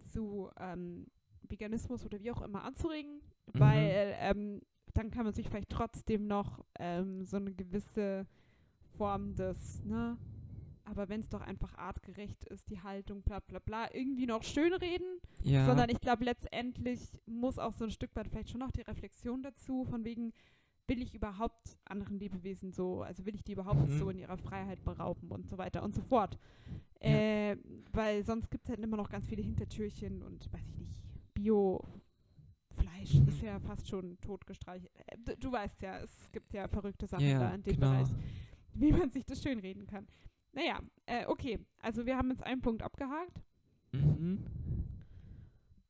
zu ähm, Veganismus oder wie auch immer anzuregen. Mhm. Weil ähm, dann kann man sich vielleicht trotzdem noch ähm, so eine gewisse Form des, ne, aber wenn es doch einfach artgerecht ist, die Haltung, bla bla bla, irgendwie noch schönreden, ja, sondern ich glaube, letztendlich muss auch so ein Stück weit vielleicht schon noch die Reflexion dazu, von wegen, will ich überhaupt anderen Lebewesen so, also will ich die überhaupt Mhm. so in ihrer Freiheit berauben und so weiter und so fort. Ja. Äh, weil sonst gibt es halt immer noch ganz viele Hintertürchen und weiß ich nicht, Bio-Fleisch Mhm. ist ja fast schon totgestreichelt. Äh, du, du weißt ja, es gibt ja verrückte Sachen ja, da in dem genau, Bereich, wie man sich das schönreden kann. Naja, äh, okay, also wir haben jetzt einen Punkt abgehakt. mhm.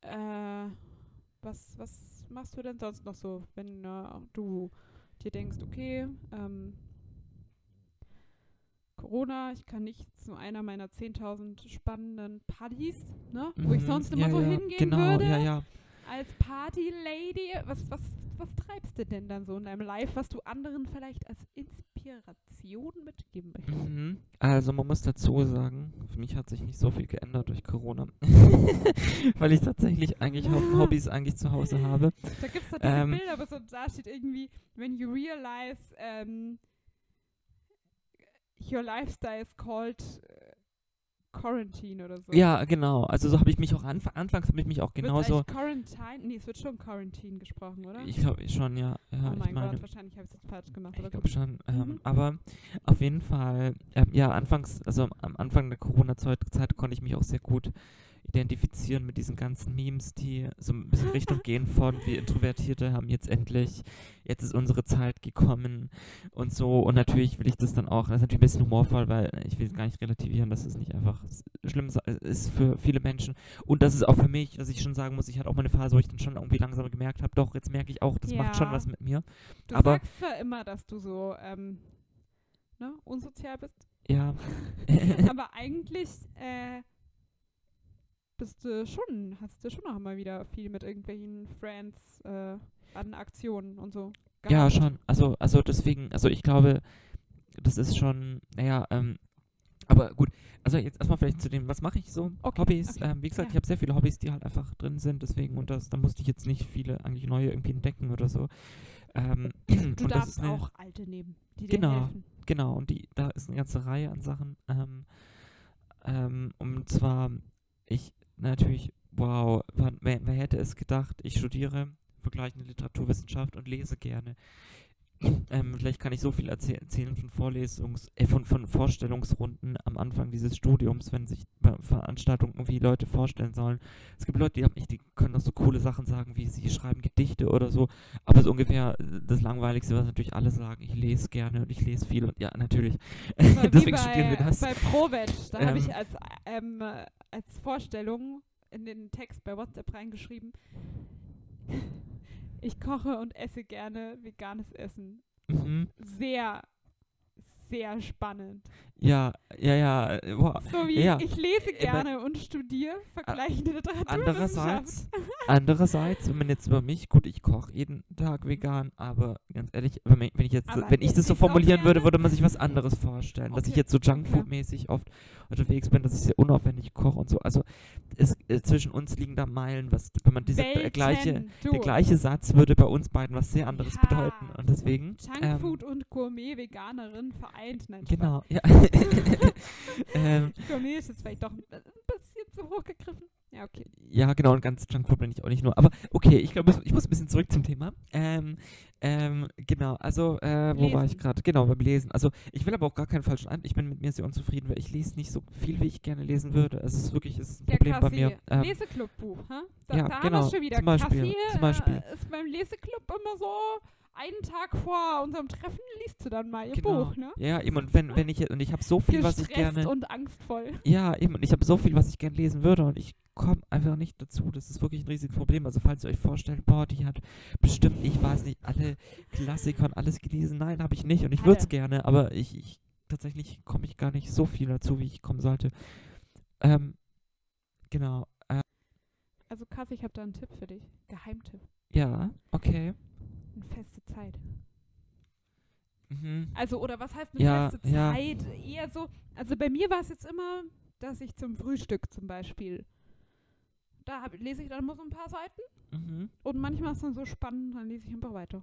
Äh, was, was machst du denn sonst noch so, wenn äh, du dir denkst, okay, ähm, Corona, ich kann nicht zu einer meiner 10.000 spannenden Partys, ne, wo ich Mhm. sonst immer ja, so ja, hingehen genau, würde, ja, ja, als Party-Lady. Was, was, was treibst du denn dann so in deinem Live, was du anderen vielleicht als Inspiration mitgeben möchtest? Mhm. Also man muss dazu sagen, für mich hat sich nicht so viel geändert durch Corona, weil ich tatsächlich eigentlich Hau- Hobbys eigentlich zu Hause habe. Da gibt es doch diese Ähm, Bilder, aber so da steht irgendwie, when you realize ähm, your lifestyle is called quarantine oder so. Ja, genau. Also so habe ich mich auch anf anfangs habe ich mich auch genauso. Quarantine? Nee, es wird schon Quarantine gesprochen, oder? Ich glaube schon, ja. ja oh mein meine, Gott, wahrscheinlich habe ich es jetzt falsch gemacht. Ich glaube schon. Ähm, Mhm. Aber auf jeden Fall, ähm, ja, anfangs, also am Anfang der Corona-Zeit Zeit konnte ich mich auch sehr gut identifizieren mit diesen ganzen Memes, die so ein bisschen Richtung gehen von, wir Introvertierte haben jetzt endlich, jetzt ist unsere Zeit gekommen und so. Und natürlich will ich das dann auch, das ist natürlich ein bisschen humorvoll, weil ich will gar nicht relativieren, dass es nicht einfach schlimm ist für viele Menschen. Und das ist auch für mich, dass ich schon sagen muss, ich hatte auch mal eine Phase, wo ich dann schon irgendwie langsam gemerkt habe, doch, jetzt merke ich auch, das Ja. macht schon was mit mir. Du Aber- sagst zwar immer, dass du so ähm, ne, unsozial bist, Ja. aber eigentlich äh, bist du schon, hast du schon noch mal wieder viel mit irgendwelchen Friends äh, an Aktionen und so. Ja, schon. Also, also deswegen, also ich glaube, das ist schon, naja, ähm, aber gut, also jetzt erstmal vielleicht zu dem, was mache ich so? Okay, Hobbys. okay, Ähm, wie gesagt, ja. ich habe sehr viele Hobbys, die halt einfach drin sind, deswegen, und das, da musste ich jetzt nicht viele eigentlich neue irgendwie entdecken oder so. Ähm, Du darfst ist eine, auch alte nehmen, die dir Genau. helfen. Genau, und die, da ist eine ganze Reihe an Sachen. Ähm, ähm, und zwar, ich natürlich, wow, wann, wer, wer hätte es gedacht, ich studiere vergleichende Literaturwissenschaft und lese gerne. Ähm, vielleicht kann ich so viel erzäh erzählen von Vorlesungs-, äh, von, von Vorstellungsrunden am Anfang dieses Studiums, wenn sich bei Veranstaltungen irgendwie Leute vorstellen sollen. Es gibt Leute, die haben die können auch so coole Sachen sagen, wie sie schreiben Gedichte oder so, aber so ungefähr äh, das Langweiligste, was natürlich alle sagen, ich lese gerne und ich lese viel und ja, natürlich. Deswegen bei, studieren wir das. Bei ProVeg, da habe Ähm. ich als, ähm, äh, als Vorstellung in den Text bei WhatsApp reingeschrieben, ich koche und esse gerne veganes Essen. Mhm. Sehr, sehr spannend. Ja, ja, ja, äh, wow. So wie Ja. ich lese Äh, gerne und studiere vergleichende Literaturwissenschaft. Andererseits, andererseits, wenn man jetzt über mich, gut, ich koche jeden Tag vegan, aber ganz ehrlich, wenn, man- wenn ich jetzt, Aber wenn ich das so formulieren würde, würde man sich was anderes vorstellen. Dass ich Okay, jetzt so Junkfood-mäßig oft unterwegs bin, dass ich sehr unaufwendig koche und so. Also es, äh, zwischen uns liegen da Meilen, was, wenn man diese äh, Welten, gleiche, du. der gleiche Satz würde bei uns beiden was sehr anderes Ja. bedeuten. Und deswegen. ähm, Junkfood und Gourmet-Veganerin vereint. Nein, Genau, ja. ähm. Gourmet ist jetzt vielleicht doch ein bisschen zu hoch gegriffen. Ja, okay. Ja, genau, und ganz Junkfood bin ich auch nicht nur. Aber okay, ich glaube, ich muss ein bisschen zurück zum Thema. Ähm, ähm, genau, also, äh, wo war ich gerade? Genau, beim Lesen. Also, ich will aber auch gar keinen falschen Eindruck. Ich bin mit mir sehr unzufrieden, weil ich lese nicht so viel, wie ich gerne lesen würde. Also, es ist wirklich es ist ein Ja, Problem bei Kassi, mir. Ähm, Leseklubbuch, hä? Da, ja, da haben genau, wir schon wieder. zum Beispiel, Kassi zum Beispiel. Äh, ist beim Leseklub immer so, einen Tag vor unserem Treffen liest du dann mal ihr Genau. Buch, ne? ja, eben, und wenn, wenn ich, und ich habe so viel, was ich gerne. und angstvoll. Ja, eben, und ich habe so viel, was ich gerne lesen würde und ich komme einfach nicht dazu. Das ist wirklich ein riesiges Problem. Also, falls ihr euch vorstellt, boah, die hat bestimmt, ich weiß nicht, alle Klassiker und alles gelesen. Nein, habe ich nicht und ich würde es gerne, aber ich, ich tatsächlich komme ich gar nicht so viel dazu, wie ich kommen sollte. Ähm, genau. Äh, Also Kassi, ich habe da einen Tipp für dich. Geheimtipp. ja, okay. Eine feste Zeit. Mhm. Also, oder was heißt eine Ja, feste ja. Zeit? Eher so, also bei mir war es jetzt immer, dass ich zum Frühstück zum Beispiel, da hab, lese ich dann immer so ein paar Seiten Mhm. und manchmal ist es dann so spannend, dann lese ich einfach weiter.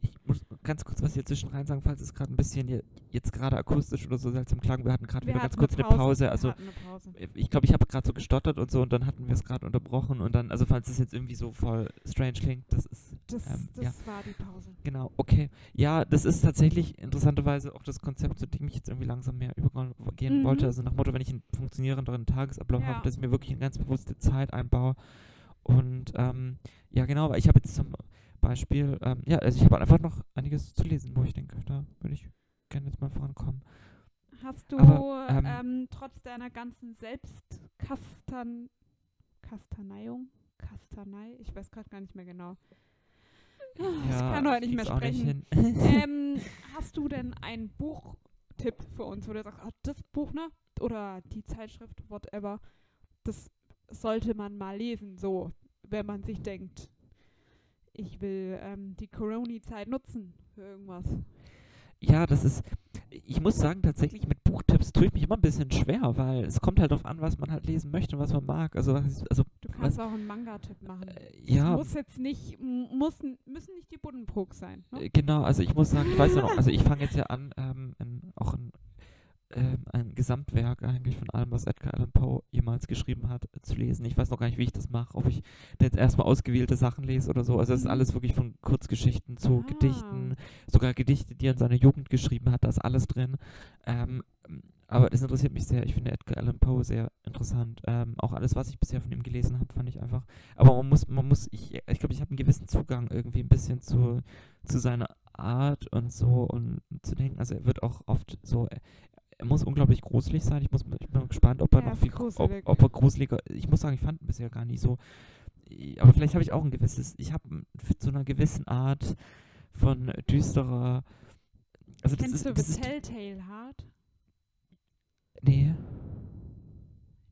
Ich muss ganz kurz was hier zwischen rein sagen, falls es gerade ein bisschen je- jetzt gerade akustisch oder so seltsam klang. Wir hatten gerade wieder ganz hatten kurz eine Pause. Wir Also hatten eine Pause. ich glaube, ich habe gerade so gestottert und so und dann hatten wir es gerade unterbrochen und dann, also falls es jetzt irgendwie so voll strange klingt, das ist, Das, ähm, das ja. war die Pause. genau, okay. Ja, das ist tatsächlich interessanterweise auch das Konzept, zu dem ich jetzt irgendwie langsam mehr übergehen Mhm. wollte. Also nach Motto, wenn ich einen funktionierenderen Tagesablauf Ja. habe, dass ich mir wirklich eine ganz bewusste Zeit einbaue. Und ähm, ja, genau, weil ich habe jetzt zum Beispiel, ähm, ja, also ich habe einfach noch einiges zu lesen, wo ich denke, da würde ich gerne jetzt mal vorankommen. Hast du Aber, ähm, ähm, trotz deiner ganzen Selbstkastan Kastaneiung? Kastanei? Ich weiß gerade gar nicht mehr genau. Ah, ich kann heute nicht mehr nicht sprechen. hin. ähm, hast du denn einen Buchtipp für uns, wo du sagst, ah, das Buch, ne? Oder die Zeitschrift, whatever, das sollte man mal lesen, so, wenn man sich denkt, ich will ähm, die Corona-Zeit nutzen für irgendwas. Ja, das ist, ich muss sagen, tatsächlich mit Buchtipps tue ich mich immer ein bisschen schwer, weil es kommt halt darauf an, was man halt lesen möchte und was man mag. Also, was also Du kannst auch einen Manga-Tipp machen. äh, ja, muss jetzt nicht, muss, müssen nicht die Buddenbrooks sein. Ne? Äh, Genau, also ich muss sagen, ich weiß ja noch, also ich fange jetzt ja an, ähm, in, auch ein, ähm, ein Gesamtwerk eigentlich von allem, was Edgar Allan Poe jemals geschrieben hat, zu lesen. Ich weiß noch gar nicht, wie ich das mache, ob ich jetzt erstmal ausgewählte Sachen lese oder so. Also es ist Mhm. alles wirklich von Kurzgeschichten zu Ah. Gedichten, sogar Gedichte, die er in seiner Jugend geschrieben hat, da ist alles drin. Ähm, aber das interessiert mich sehr. Ich finde Edgar Allan Poe sehr interessant. Ähm, auch alles, was ich bisher von ihm gelesen habe, fand ich einfach. Aber man muss, man muss, ich, ich glaube, ich habe einen gewissen Zugang irgendwie ein bisschen zu, zu seiner Art und so und zu denken. Also er wird auch oft so, er, muss unglaublich gruselig sein. Ich, muss, ich bin gespannt, ob er Er noch viel, ob, ob er gruseliger. Ich muss sagen, ich fand ihn bisher gar nicht so. Aber vielleicht habe ich auch ein gewisses, ich habe zu einer gewissen Art von düsterer. Also Kennst ist, du das Telltale Heart? nee,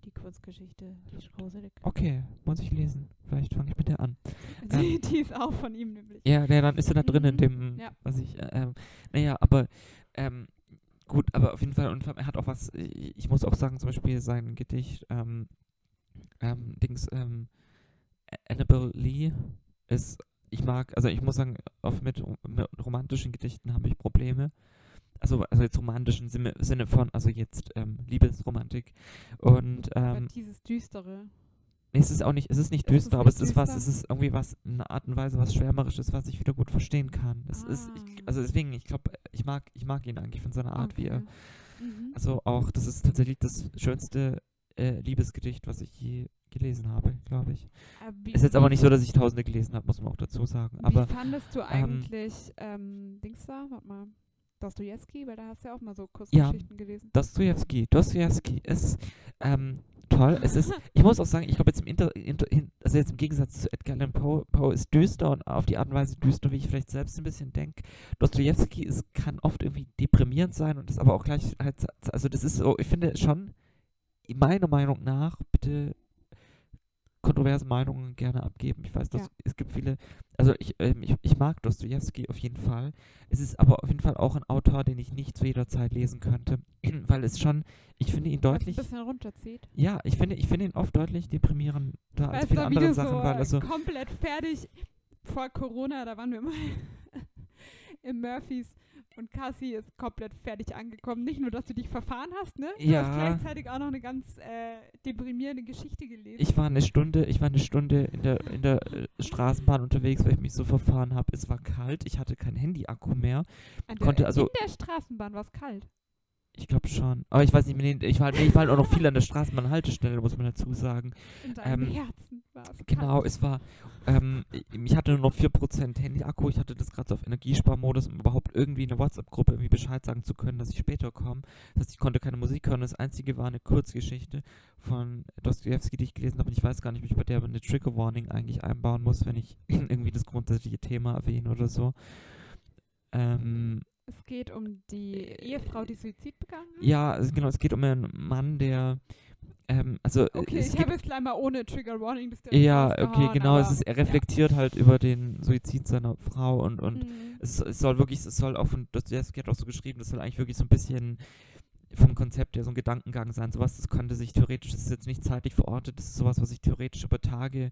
Die Kurzgeschichte, die ist gruselig. okay, muss ich lesen. Vielleicht fange ich mit der an. Ähm, Die, die ist auch von ihm nämlich. Ja, ja, dann ist er da drin in Mhm, dem, ja. was ich, äh, ähm, naja, aber, ähm, gut, aber auf jeden Fall, und er hat auch was, ich muss auch sagen, zum Beispiel sein Gedicht, ähm, ähm, Dings, ähm, Annabelle Lee ist, ich mag, also ich muss sagen, oft mit, mit romantischen Gedichten habe ich Probleme. Also, also jetzt romantischen Sinne, Sinne von, also jetzt ähm, Liebesromantik. Und ähm, dieses Düstere. Nee, es ist auch nicht, es ist nicht Ist es düster, aber es ist was, es ist irgendwie was, eine Art und Weise, was Schwärmerisches, was ich wieder gut verstehen kann. Das ist, ich, Ah. also deswegen, ich glaube, ich mag, ich mag ihn eigentlich von seiner Art, wie er, Okay. Mhm. also auch, das ist tatsächlich das schönste äh, Liebesgedicht, was ich je gelesen habe, glaube ich. Aber wie- Ist jetzt aber nicht so, dass ich Tausende gelesen habe, muss man auch dazu sagen. Aber wie fandest du eigentlich, ähm, Dings da, warte mal, Dostoevsky, weil da hast du ja auch mal so Kurzgeschichten gelesen. Dostojewski, Dostojewski ist ähm, toll. Es ist, ich muss auch sagen, ich glaube jetzt im Inter, Inter, also jetzt im Gegensatz zu Edgar Allan Poe, Poe ist düster und auf die Art und Weise düster, wie ich vielleicht selbst ein bisschen denke. Dostojewski ist, kann oft irgendwie deprimierend sein und ist aber auch gleich, halt, also das ist so, ich finde schon, meiner Meinung nach, bitte kontroverse Meinungen gerne abgeben. Ich weiß, dass Ja. es gibt viele, also ich, ähm, ich, ich mag Dostojewski auf jeden Fall. Es ist aber auf jeden Fall auch ein Autor, den ich nicht zu jeder Zeit lesen könnte, weil es schon, ich finde ihn deutlich, ein bisschen runterzieht. ja, ich finde, ich finde ihn oft deutlich deprimierender als Weißt viele andere Sachen, so weil also, komplett fertig vor Corona, da waren wir mal im Murphys und Cassie ist komplett fertig angekommen. Nicht nur, dass du dich verfahren hast, ne? Du Ja. hast gleichzeitig auch noch eine ganz äh, deprimierende Geschichte gelesen. ich war eine Stunde, ich war eine Stunde in der, in der äh, Straßenbahn unterwegs, weil ich mich so verfahren habe. Es war kalt, ich hatte kein Handy-Akku mehr. An konnte also- in der Straßenbahn war es kalt. Ich glaube schon. Aber ich weiß nicht, nee, ich war, nee, ich war halt auch noch viel an der Straßenbahn-Haltestelle, muss man dazu sagen. In deinem Ähm, Herzen war es Genau, es war, ähm, ich- ich hatte nur noch 4% Handy-Akku, ich hatte das gerade so auf Energiesparmodus, um überhaupt irgendwie in der WhatsApp-Gruppe irgendwie Bescheid sagen zu können, dass ich später komme. Das heißt, ich konnte keine Musik hören. Das Einzige war eine Kurzgeschichte von Dostoevsky, die ich gelesen habe. Und ich weiß gar nicht, ob ich bei der eine Trigger-Warning eigentlich einbauen muss, wenn ich irgendwie das grundsätzliche Thema erwähne oder so. Ähm, Es geht um die Ehefrau, die Suizid begangen hat. ja, also genau, es geht um einen Mann, der, ähm, also Okay, es ich habe jetzt gleich mal ohne Trigger Warning das Ja, okay, genau. Es ist, er reflektiert halt über den Suizid seiner Frau und, und Mhm. es, es soll wirklich, es soll auch von Dostoevsky hat auch so geschrieben, das soll eigentlich wirklich so ein bisschen vom Konzept her so ein Gedankengang sein. Sowas, das könnte sich theoretisch, das ist jetzt nicht zeitlich verortet, das ist sowas, was sich theoretisch über Tage äh,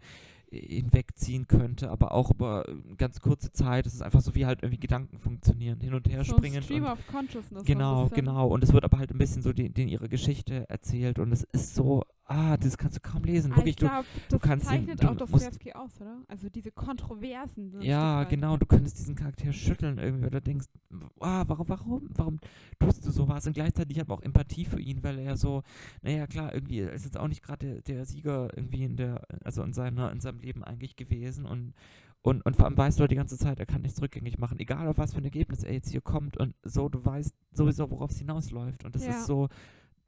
hinwegziehen könnte, aber auch über äh, ganz kurze Zeit. Das ist einfach so, wie halt irgendwie Gedanken funktionieren, hin und her so ein springen. Stream of Consciousness. Genau, genau. Und es wird aber halt ein bisschen so die, den ihre Geschichte erzählt und es ist so, ah, das kannst du kaum lesen. Ah, Wirklich, ich du, glaube, das kannst ihn- zeichnet du auch Dostoevsky aus, oder? Also diese Kontroversen. Ja, genau, du könntest diesen Charakter schütteln irgendwie oder denkst, ah, warum, warum, warum tust du sowas? Und gleichzeitig habe ich auch Empathie für ihn, weil er so, naja, klar, irgendwie er ist jetzt auch nicht gerade der, der Sieger irgendwie in der, also in seiner, in seinem Leben eigentlich gewesen und und, und vor allem weißt du halt die ganze Zeit, er kann nichts rückgängig machen, egal auf was für ein Ergebnis er jetzt hier kommt und so, du weißt sowieso, worauf es hinausläuft und das Ja. ist so,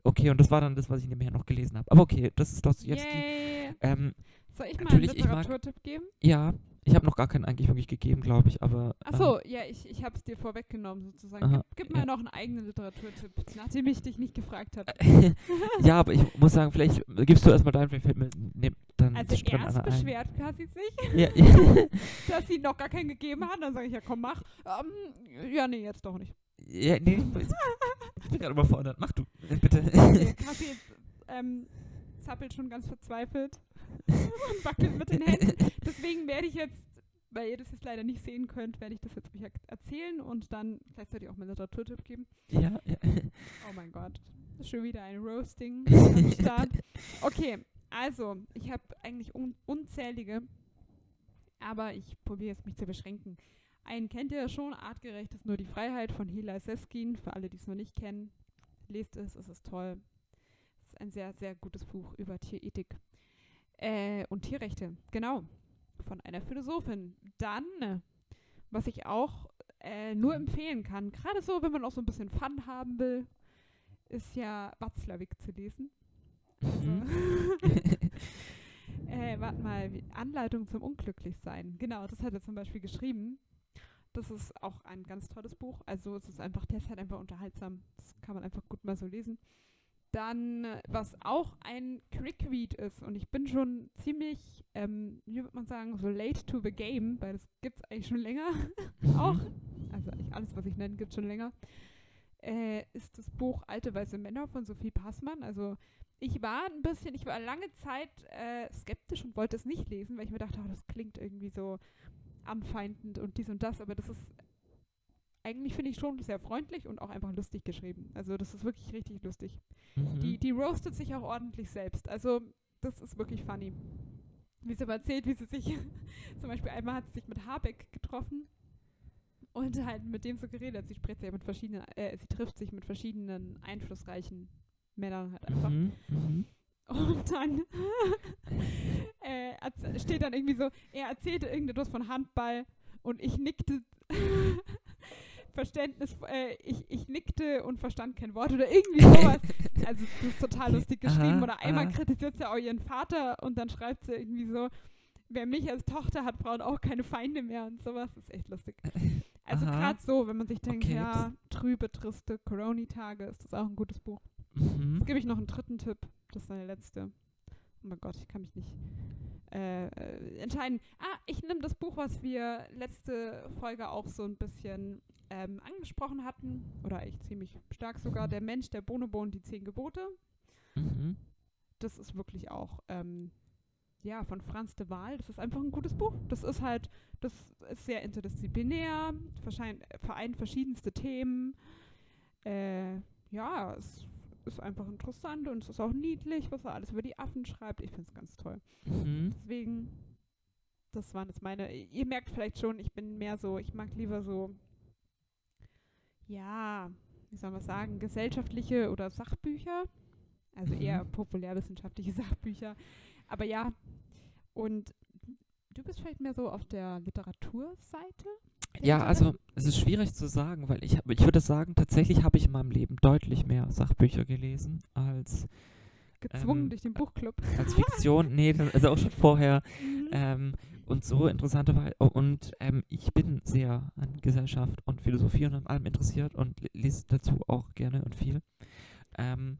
okay, und das war dann das, was ich nebenher noch gelesen habe. Aber okay, das ist Dostoevsky. Ähm, Soll ich mal einen Literaturtipp geben? ja, ich habe noch gar keinen eigentlich wirklich gegeben, glaube ich, aber ähm, Achso, ja, ich, ich habe es dir vorweggenommen sozusagen. Aha, gib gib ja. mir noch einen eigenen Literaturtipp, nachdem ich dich nicht gefragt habe. ja, aber ich muss sagen, vielleicht gibst du erstmal deinen, vielleicht fällt mir ne, dann Also erst beschwert Cassie sich, Ja, ja, dass sie noch gar keinen gegeben hat. Dann sage ich, ja komm, mach. Ähm, ja, nee, jetzt doch nicht. Ja, nee, ich bin gerade überfordert. Mach du, bitte. Okay, Cassie ähm, zappelt schon ganz verzweifelt und wackelt mit den Händen. Deswegen werde ich jetzt, weil ihr das jetzt leider nicht sehen könnt, werde ich das jetzt euch er- erzählen und dann gleichzeitig auch meinen Literaturtipp geben. ja, ja. Oh mein Gott. Schon wieder ein Roasting am Start. Okay, also, ich habe eigentlich un unzählige, aber ich probiere jetzt mich zu beschränken. Einen kennt ihr ja schon, artgerecht ist nur die Freiheit von Hila Seskin, für alle, die es noch nicht kennen. Lest es, es ist toll. Es ist ein sehr, sehr gutes Buch über Tierethik äh, und Tierrechte. Genau. Von einer Philosophin. Dann, was ich auch äh, nur empfehlen kann, gerade so, wenn man auch so ein bisschen Fun haben will, ist ja Watzlawick zu lesen. Mhm. äh, warte mal, Anleitung zum Unglücklichsein. Genau, das hat er zum Beispiel geschrieben. Das ist auch ein ganz tolles Buch. Also es ist einfach, der ist halt einfach unterhaltsam. Das kann man einfach gut mal so lesen. Dann, was auch ein Quick Read ist, und ich bin schon ziemlich, ähm, wie würde man sagen, so late to the game, weil das gibt es eigentlich schon länger. auch. Also eigentlich alles, was ich nenne, gibt es schon länger. Äh, ist das Buch Alte weiße Männer von Sophie Passmann. Also ich war ein bisschen, ich war lange Zeit äh, skeptisch und wollte es nicht lesen, weil ich mir dachte, oh, das klingt irgendwie so anfeindend und dies und das, aber das ist eigentlich finde ich schon sehr freundlich und auch einfach lustig geschrieben. Also das ist wirklich richtig lustig. Mhm. Die, die roastet sich auch ordentlich selbst. Also das ist wirklich funny. Wie sie aber erzählt, wie sie sich, zum Beispiel einmal hat sie sich mit Habeck getroffen und halt mit dem so geredet. Sie spricht ja mit verschiedenen, äh, sie trifft sich mit verschiedenen einflussreichen Männern halt einfach. Mhm. Mhm. Und dann äh, steht dann irgendwie so, er erzählte irgendetwas von Handball und ich nickte Verständnis, äh, ich, ich nickte und verstand kein Wort oder irgendwie sowas. Also das ist total lustig geschrieben. Aha, oder einmal aha. kritisiert sie auch ihren Vater und dann schreibt sie irgendwie so, wer mich als Tochter hat, braucht auch keine Feinde mehr und sowas. Das ist echt lustig. Also gerade so, wenn man sich denkt, Okay, ja, trübe, triste Corona-Tage, ist das auch ein gutes Buch. Mhm. Jetzt gebe ich noch einen dritten Tipp. Das ist meine letzte. Oh mein Gott, ich kann mich nicht äh, äh, entscheiden. Ah, ich nehme das Buch, was wir letzte Folge auch so ein bisschen ähm, angesprochen hatten. Oder ich ziemlich stark sogar. Der Mensch, der Bonobo und die zehn Gebote. Mhm. Das ist wirklich auch, ähm, ja, von Franz de Waal. Das ist einfach ein gutes Buch. Das ist halt, das ist sehr interdisziplinär, vereint verschiedenste Themen. Äh, ja, es ist einfach interessant und es ist auch niedlich, was er alles über die Affen schreibt. Ich finde es ganz toll. Mhm. Deswegen, das waren jetzt meine. Ihr merkt vielleicht schon, ich bin mehr so, ich mag lieber so, ja, wie soll man sagen, gesellschaftliche oder Sachbücher. Also Mhm. eher populärwissenschaftliche Sachbücher. Aber ja, und du bist vielleicht mehr so auf der Literaturseite? Ja, also Literatur? es ist schwierig zu sagen, weil ich, hab- ich würde sagen, tatsächlich habe ich in meinem Leben deutlich mehr Sachbücher gelesen als, Gezwungen ähm, durch den Buchclub. als Fiktion. nee, also auch schon vorher. Mhm. Ähm, und so interessanterweise. oh, Und ähm, ich bin sehr an Gesellschaft und Philosophie und an allem interessiert und le- lese dazu auch gerne und viel. Ähm,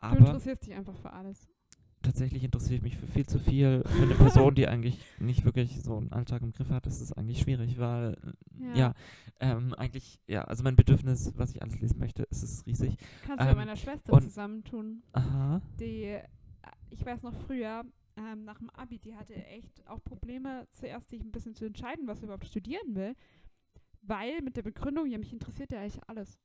du interessierst dich einfach für alles. Tatsächlich interessiere ich mich für viel zu viel. Für eine Person, die eigentlich nicht wirklich so einen Alltag im Griff hat, ist es eigentlich schwierig, weil Ja. ja, ähm, eigentlich, ja, also mein Bedürfnis, was ich alles lesen möchte, ist es riesig. Kannst du mit ähm, meiner Schwester zusammentun. Aha. die, äh, ich weiß noch früher, ähm, nach dem Abi, die hatte echt auch Probleme, zuerst sich ein bisschen zu entscheiden, was sie überhaupt studieren will, weil mit der Begründung, ja, mich interessiert ja eigentlich alles.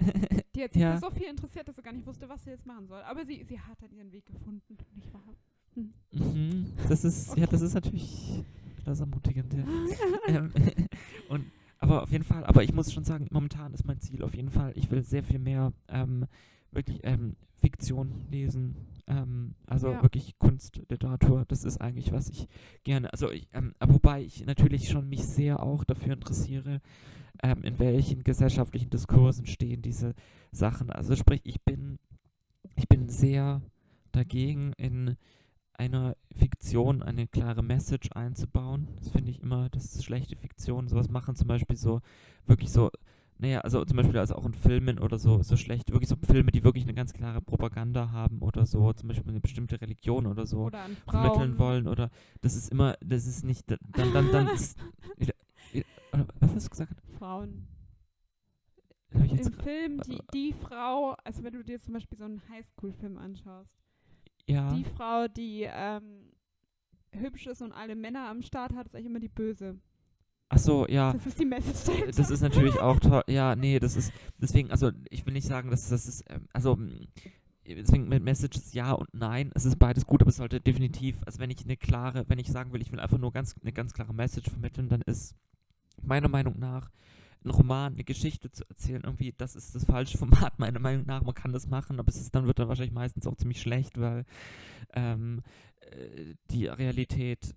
Die hat sich Ja. so viel interessiert, dass sie gar nicht wusste, was sie jetzt machen soll. Aber sie, sie hat dann ihren Weg gefunden, nicht wahr? Hm. Mhm. Das ist, ja, das ist natürlich das ermutigend, ja. ähm, und, aber auf jeden Fall, aber ich muss schon sagen, momentan ist mein Ziel auf jeden Fall, ich will sehr viel mehr ähm, wirklich ähm, Fiktion lesen, ähm, also Ja. wirklich Kunst, Literatur, das ist eigentlich, was ich gerne, also ich, ähm, aber wobei ich natürlich schon mich sehr auch dafür interessiere, ähm, in welchen gesellschaftlichen Diskursen stehen diese Sachen. Also sprich, ich bin, ich bin sehr dagegen, in einer Fiktion eine klare Message einzubauen. Das finde ich immer, das ist schlechte Fiktion. Sowas machen zum Beispiel so, wirklich so, naja, also zum Beispiel also auch in Filmen oder so, so schlecht, wirklich so Filme, die wirklich eine ganz klare Propaganda haben oder so, zum Beispiel eine bestimmte Religion oder so Oder vermitteln wollen oder das ist immer, das ist nicht, dann, dann, dann ist, oder was hast du gesagt? Frauen. Im Film, die, die Frau, also wenn du dir zum Beispiel so einen Highschool-Film anschaust, ja, die Frau, die ähm, hübsch ist und alle Männer am Start hat, ist eigentlich immer die Böse. Ach so, ja. Das ist die Message. Das ist natürlich auch toll. Ja, nee, das ist deswegen, also ich will nicht sagen, dass das ist, ähm, also mm, deswegen mit Messages ja und nein, es ist beides gut, aber es sollte definitiv, also wenn ich eine klare, wenn ich sagen will, ich will einfach nur ganz eine ganz klare Message vermitteln, dann ist meiner Meinung nach einen Roman, eine Geschichte zu erzählen, irgendwie, das ist das falsche Format, meiner Meinung nach. Man kann das machen, aber es ist dann wird dann wahrscheinlich meistens auch ziemlich schlecht, weil ähm, äh, die Realität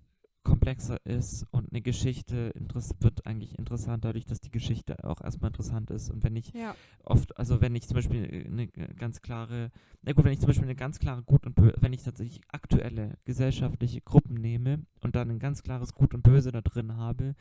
komplexer ist und eine Geschichte wird eigentlich interessant dadurch, dass die Geschichte auch erstmal interessant ist. Und wenn ich Ja. oft, also wenn ich zum Beispiel eine ganz klare, na gut, wenn ich zum Beispiel eine ganz klare Gut und Böse, wenn ich tatsächlich aktuelle gesellschaftliche Gruppen nehme und dann ein ganz klares Gut und Böse da drin habe,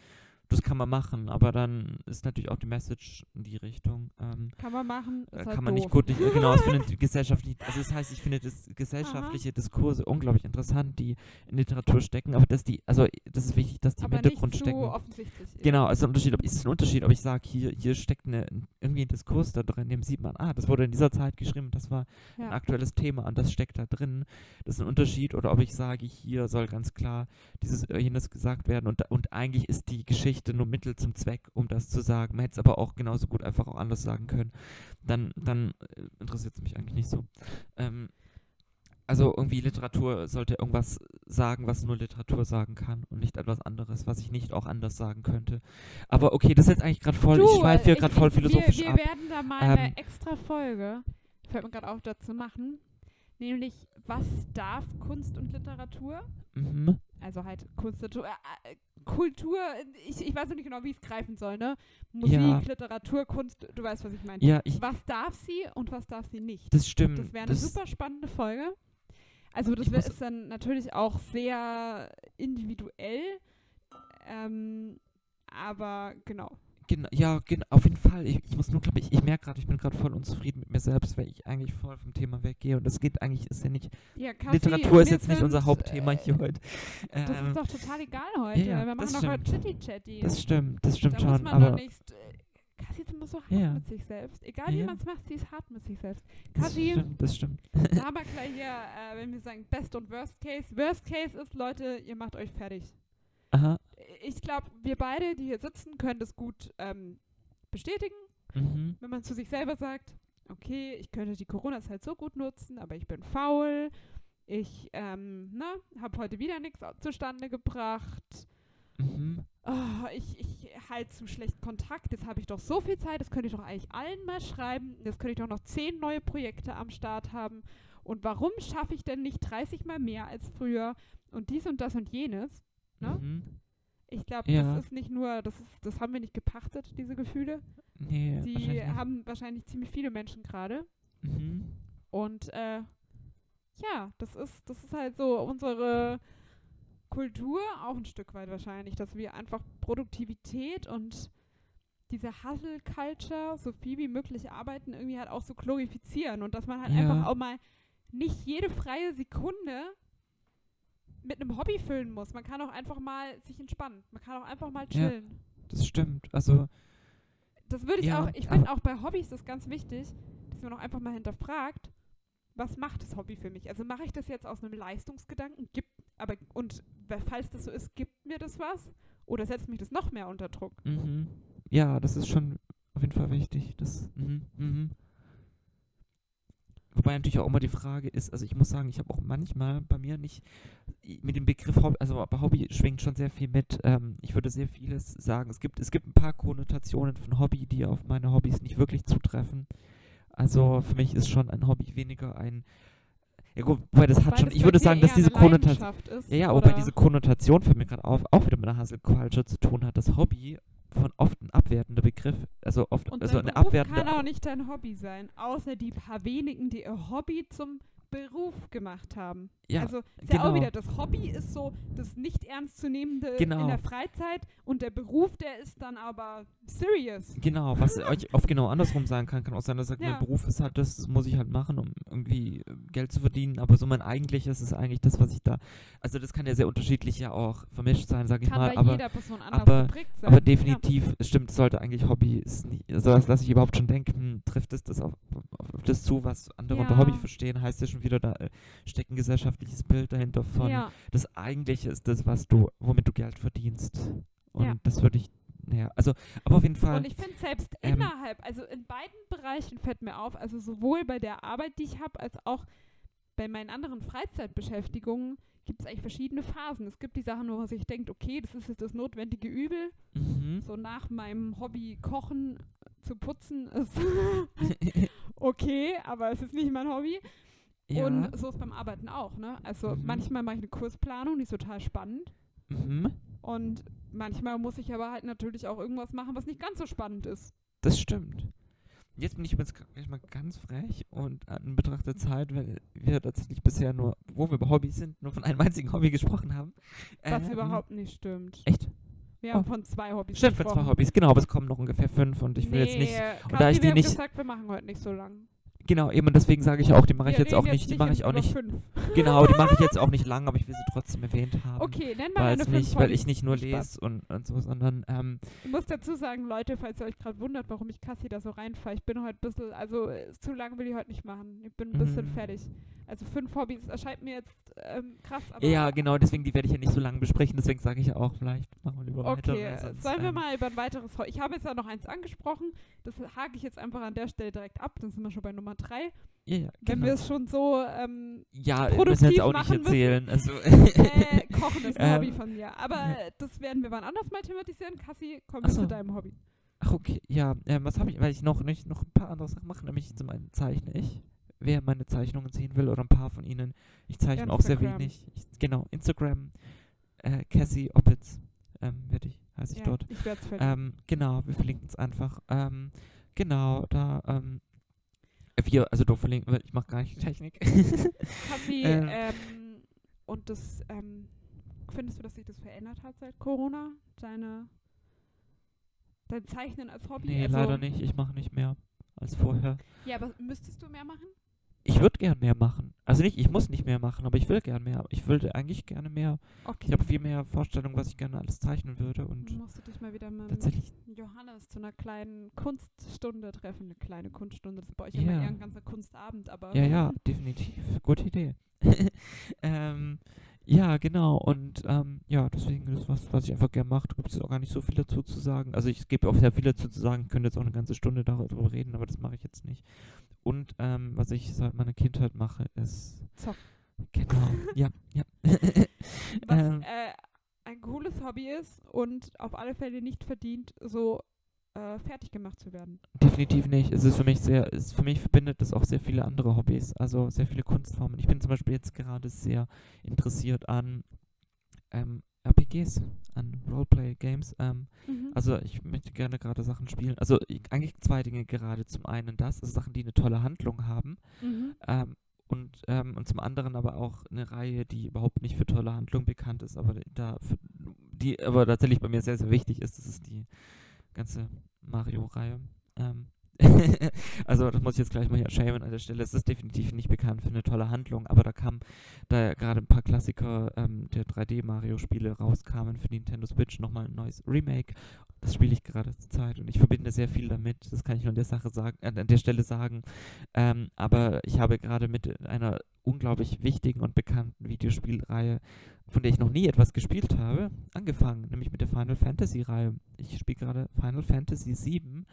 das kann man machen, aber dann ist natürlich auch die Message in die Richtung. Ähm, Kann man machen, ist äh, halt kann man nicht doof. gut, ich, genau, ich finde gesellschaftlich, also das heißt, ich finde das gesellschaftliche Diskurse unglaublich interessant, die in Literatur stecken, aber dass die, also das ist wichtig, dass die aber im Hintergrund nicht stecken. so offensichtlich. eben. Genau, also ein Unterschied, ob, ist es ein Unterschied, ob ich sage, hier, hier steckt eine, irgendwie ein Diskurs da drin, dem sieht man, ah, das wurde in dieser Zeit geschrieben, das war ein Ja. aktuelles Thema und das steckt da drin. Das ist ein Unterschied. Oder ob ich sage, hier soll ganz klar dieses oder jenes gesagt werden und, und eigentlich ist die Geschichte nur Mittel zum Zweck, um das zu sagen. Man hätte es aber auch genauso gut einfach auch anders sagen können. Dann, dann äh, interessiert es mich eigentlich nicht so. Ähm, also irgendwie Literatur sollte irgendwas sagen, was nur Literatur sagen kann und nicht etwas anderes, was ich nicht auch anders sagen könnte. Aber okay, das ist jetzt eigentlich gerade voll, Du, ich schweife hier ich- gerade voll philosophisch wir, wir ab. werden da mal Ähm, eine extra Folge, fällt mir gerade auf, dazu machen. Nämlich, was darf Kunst und Literatur? Mhm. Also halt Kunst, Literatur, äh, äh, Kultur, ich, ich weiß noch nicht genau, wie ich es greifen soll, ne? Musik, Ja. Literatur, Kunst, du weißt, was ich meine. Ja, ich, Was darf sie und was darf sie nicht? das stimmt. Das wäre eine das, super spannende Folge. Also das wär, ist dann natürlich auch sehr individuell. Ähm, aber genau. Genau, ja, genau, auf jeden Fall. Ich, ich muss nur, glaube ich, ich merke gerade, ich bin gerade voll unzufrieden mit mir selbst, weil ich eigentlich voll vom Thema weggehe. Und das geht eigentlich, ist ja nicht, Ja, Kaffee, Literatur ist jetzt nicht unser Hauptthema äh, hier heute. Das Ähm, ist doch total egal heute. ja, Wir machen das doch heute stimmt. Chitty-Chatty. das stimmt, das stimmt Da schon, muss man aber doch nicht... Äh, Kassi ist immer so hart Ja. mit sich selbst. Egal wie man es macht, sie ist hart mit sich selbst. das Kassi, stimmt, das stimmt. da haben wir gleich hier, äh, wenn wir sagen Best und Worst Case. Worst Case ist, Leute, ihr macht euch fertig. Aha, Ich glaube, wir beide, die hier sitzen, können das gut ähm, bestätigen. mhm, wenn man zu sich selber sagt, okay, ich könnte die Corona-Zeit so gut nutzen, aber ich bin faul, ich ähm, ne, habe heute wieder nichts zustande gebracht, mhm, oh, ich, ich halte zu schlecht Kontakt, jetzt habe ich doch so viel Zeit, das könnte ich doch eigentlich allen mal schreiben, jetzt könnte ich doch noch zehn neue Projekte am Start haben und warum schaffe ich denn nicht 30 mal mehr als früher und dies und das und jenes? Ne? mhm. Ich glaube, Ja. das ist nicht nur, das, ist, das haben wir nicht gepachtet, diese Gefühle. Nee, Die wahrscheinlich nicht. haben wahrscheinlich ziemlich viele Menschen gerade. Mhm. Und äh, ja, das ist, das ist halt so unsere Kultur, auch ein Stück weit wahrscheinlich, dass wir einfach Produktivität und diese Hustle-Culture so viel wie möglich arbeiten, irgendwie halt auch so glorifizieren und dass man halt Ja. einfach auch mal nicht jede freie Sekunde mit einem Hobby füllen muss. Man kann auch einfach mal sich entspannen. Man kann auch einfach mal Ja. chillen. Das stimmt, also, Das würde ich Ja, auch, ich finde auch bei Hobbys ist ganz wichtig, dass man auch einfach mal hinterfragt, was macht das Hobby für mich? Also mache ich das jetzt aus einem Leistungsgedanken, gibt, aber und falls das so ist, gibt mir das was? Oder setzt mich das noch mehr unter Druck? mhm. ja, das ist schon auf jeden Fall wichtig, das, mhm, mhm. Wobei natürlich auch immer die Frage ist, also ich muss sagen, ich habe auch manchmal bei mir nicht mit dem Begriff Hobby, also bei Hobby schwingt schon sehr viel mit. Ähm, ich würde sehr vieles sagen. Es gibt, es gibt ein paar Konnotationen von Hobby, die auf meine Hobbys nicht wirklich zutreffen. Also für mich ist schon ein Hobby weniger ein. Ja gut, wobei das hat Weil schon, ich würde sagen, dass diese Konnotation. Ja, ja, wobei diese Konnotation fällt mir gerade auf, auch wieder mit der Hustle Culture zu tun hat. Das Hobby von oft ein abwertender Begriff, also oft, Und also dein eine Beruf abwertende. kann auch nicht dein Hobby sein, außer die paar wenigen, die ihr Hobby zum Beruf gemacht haben. Ja, also ist ja auch genau. wieder, das Hobby ist so das nicht ernstzunehmende Genau. in der Freizeit und der Beruf, der ist dann aber serious. Genau, was euch oft genau andersrum sagen kann, kann auch sein, dass sagt, Ja. mein Beruf ist halt das, muss ich halt machen, um irgendwie äh, Geld zu verdienen, aber so mein eigentliches ist eigentlich das, was ich da, also das kann ja sehr unterschiedlich ja auch vermischt sein, sag ich Kann mal, bei aber, jeder Person anders aber- sein. aber Ja. definitiv, es stimmt, es sollte eigentlich Hobby, ist nicht, also das lasse ich überhaupt schon denken, hm, trifft es das auf, auf, auf das zu, was andere unter Ja. Hobby verstehen, heißt ja schon wieder, da äh, steckt ein gesellschaftliches Bild dahinter von, ja. das eigentliche ist das, was du, womit du Geld verdienst und Ja. das würde ich, naja, also, aber auf jeden Fall, Und ich finde selbst ähm, innerhalb, also in beiden Bereichen fällt mir auf, also sowohl bei der Arbeit, die ich habe, als auch bei meinen anderen Freizeitbeschäftigungen gibt es eigentlich verschiedene Phasen. Es gibt die Sachen, wo man sich denkt, okay, das ist jetzt das notwendige Übel. Mhm. So nach meinem Hobby Kochen zu putzen ist okay, aber es ist nicht mein Hobby. Ja. Und so ist beim Arbeiten auch, ne? Also Mhm. manchmal mache ich eine Kursplanung, die ist total spannend. mhm. Und manchmal muss ich aber halt natürlich auch irgendwas machen, was nicht ganz so spannend ist. Das stimmt. Jetzt bin ich übrigens gleich mal ganz frech und an Betracht der Zeit, weil wir tatsächlich bisher nur, wo wir über Hobbys sind, nur von einem einzigen Hobby gesprochen haben. Was Ähm, überhaupt nicht stimmt. Echt? Wir haben Oh. von zwei Hobbys Stimmt, für gesprochen. zwei Hobbys, genau, aber es kommen noch ungefähr fünf und ich will jetzt nicht. Kathi, da ich die wir haben nicht- gesagt, wir machen heute nicht so lang. Genau, eben und deswegen sage ich auch, die mache ich jetzt auch reden nicht, die mache ich auch nicht. Genau, die mache ich jetzt auch nicht lang, aber ich will sie trotzdem erwähnt haben. Okay, nenn mal fünf nicht, weil ich nicht nur lese und, und so, sondern ähm, Ich muss dazu sagen, Leute, falls ihr euch gerade wundert, warum ich Cassie da so reinfahre, ich bin heute ein bisschen, also äh, zu lang will ich heute nicht machen. Ich bin ein bisschen Mhm. fertig. Also fünf Hobbys erscheint mir jetzt ähm, krass, ja, genau, deswegen die werde ich ja nicht so lange besprechen, deswegen sage ich ja auch, vielleicht machen wir lieber weiter. Okay, sollen wir ähm, mal über ein weiteres Hobby. Ich habe jetzt ja noch eins angesprochen, das hake ich jetzt einfach an der Stelle direkt ab, dann sind wir schon bei Nummer drei. Ja, ja, Wenn genau. wir es schon so ähm, Ja, müssen produktiv jetzt auch nicht machen müssen. erzählen. Also, äh, kochen ist ein Ähm, Hobby von mir. Aber ja. äh, das werden wir wann anders mal thematisieren. Cassie, komm so. zu deinem Hobby. Ach, okay, ja, ähm, was habe ich, weil ich noch nicht noch ein paar andere Sachen mache, nämlich zum einen zeichne ich. Wer meine Zeichnungen sehen will oder ein paar von ihnen, ich zeichne auch sehr Instagram. wenig. Ich, genau, Instagram, äh, Cassie Opitz, ähm, werde ich, heiße ich Ja, dort. ich werde es verlinken. Ähm, genau, wir verlinken es einfach. Ähm, genau, da, ähm, wir, also du verlinken, weil ich mache gar nicht Technik. Cassie, äh, ähm, und das, ähm, findest du, dass sich das verändert hat seit Corona? Deine, dein Zeichnen als Hobby? nee, also, leider nicht, ich mache nicht mehr als vorher. Ja, aber müsstest du mehr machen? Ich würde gern mehr machen. Also nicht, ich muss nicht mehr machen, aber ich will gern mehr. Ich würde eigentlich gerne mehr. Okay. Ich habe viel mehr Vorstellungen, was ich gerne alles zeichnen würde und musst du dich mal wieder mit tatsächlich, Johannes zu einer kleinen Kunststunde treffen. Eine kleine Kunststunde. Das ist bei euch immer eher ein ganzer Kunstabend, aber. ja, ja, definitiv. Gute Idee. ähm, ja, genau. Und ähm, ja, deswegen ist das was, was ich einfach gerne mache. Da gibt es auch gar nicht so viel dazu zu sagen. Also ich gebe auch sehr viel dazu zu sagen. Ich könnte jetzt auch eine ganze Stunde darüber reden, aber das mache ich jetzt nicht. Und ähm, was ich seit meiner Kindheit mache, ist Zocken. Genau. ja, ja. Was ähm, äh, ein cooles Hobby ist und auf alle Fälle nicht verdient, so äh, fertig gemacht zu werden. Definitiv nicht. Es ist für mich sehr, es für mich verbindet das auch sehr viele andere Hobbys, also sehr viele Kunstformen. Ich bin zum Beispiel jetzt gerade sehr interessiert an ähm, RPGs, an Roleplay-Games. Ähm, Mhm. also ich möchte gerne gerade Sachen spielen. Also ich, eigentlich zwei Dinge gerade. Zum einen das, also Sachen, die eine tolle Handlung haben. Mhm. Ähm, und, ähm, und zum anderen aber auch eine Reihe, die überhaupt nicht für tolle Handlung bekannt ist, aber da für, die aber tatsächlich bei mir sehr, sehr wichtig ist. Das ist die ganze Mario-Reihe. Ähm, also das muss ich jetzt gleich mal hier schämen an der Stelle. Es ist definitiv nicht bekannt für eine tolle Handlung, aber da kam, da gerade ein paar Klassiker ähm, der 3D-Mario-Spiele rauskamen für Nintendo Switch, nochmal ein neues Remake. Das spiele ich gerade zur Zeit und ich verbinde sehr viel damit. Das kann ich nur an der Sache sagen, äh, an der Stelle sagen. Ähm, aber ich habe gerade mit einer unglaublich wichtigen und bekannten Videospielreihe, von der ich noch nie etwas gespielt habe, angefangen, nämlich mit der Final Fantasy Reihe. Ich spiele gerade Final Fantasy 7.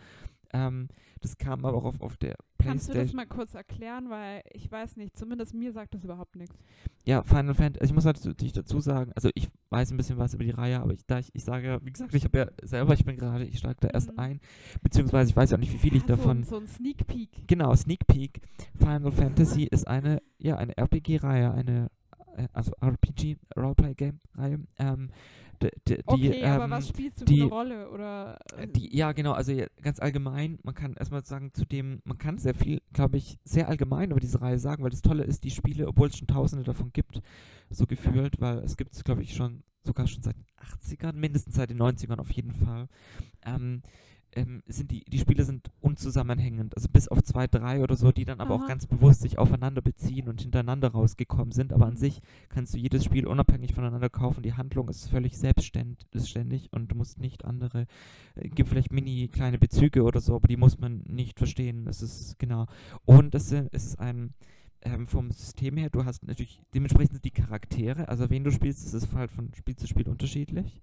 Ähm, das kam aber auch auf, auf der Kannst du das Playstation. mal kurz erklären, weil ich weiß nicht, zumindest mir sagt das überhaupt nichts. Ja, Final Fantasy, also ich muss natürlich dazu sagen, also ich weiß ein bisschen was über die Reihe, aber ich, da ich, ich sage ja, wie gesagt, ich habe ja selber, ich bin gerade, ich steige da erst Mhm. ein, beziehungsweise ich weiß ja auch nicht, wie viel ich Ah, so, davon ein- so ein Sneak Peek. Genau, Sneak Peek. Final Fantasy ist eine, ja, eine RPG-Reihe, eine, also RPG, Roleplay-Game-Reihe. Ähm, die, Okay, aber ähm, was spielst du die- für eine Rolle? Oder äh, die, ja, genau, also ganz allgemein, man kann erstmal sagen, zu dem, man kann sehr viel, glaube ich, sehr allgemein über diese Reihe sagen, weil das Tolle ist, die Spiele, obwohl es schon tausende davon gibt, so gefühlt, weil es gibt es, glaube ich, schon, sogar schon seit den 80ern, mindestens seit den 90ern auf jeden Fall, ähm, ähm, sind die, die Spiele sind unzusammenhängend, also bis auf zwei, drei oder so, die dann aber auch Aha. ganz bewusst sich aufeinander beziehen und hintereinander rausgekommen sind, aber an Mhm. sich kannst du jedes Spiel unabhängig voneinander kaufen, die Handlung ist völlig selbstständig und du musst nicht andere äh, gibt vielleicht mini kleine Bezüge oder so, aber die muss man nicht verstehen. Das ist genau. Und es ist ein ähm, vom System her, du hast natürlich dementsprechend die Charaktere, also wen du spielst, das ist halt von Spiel zu Spiel unterschiedlich.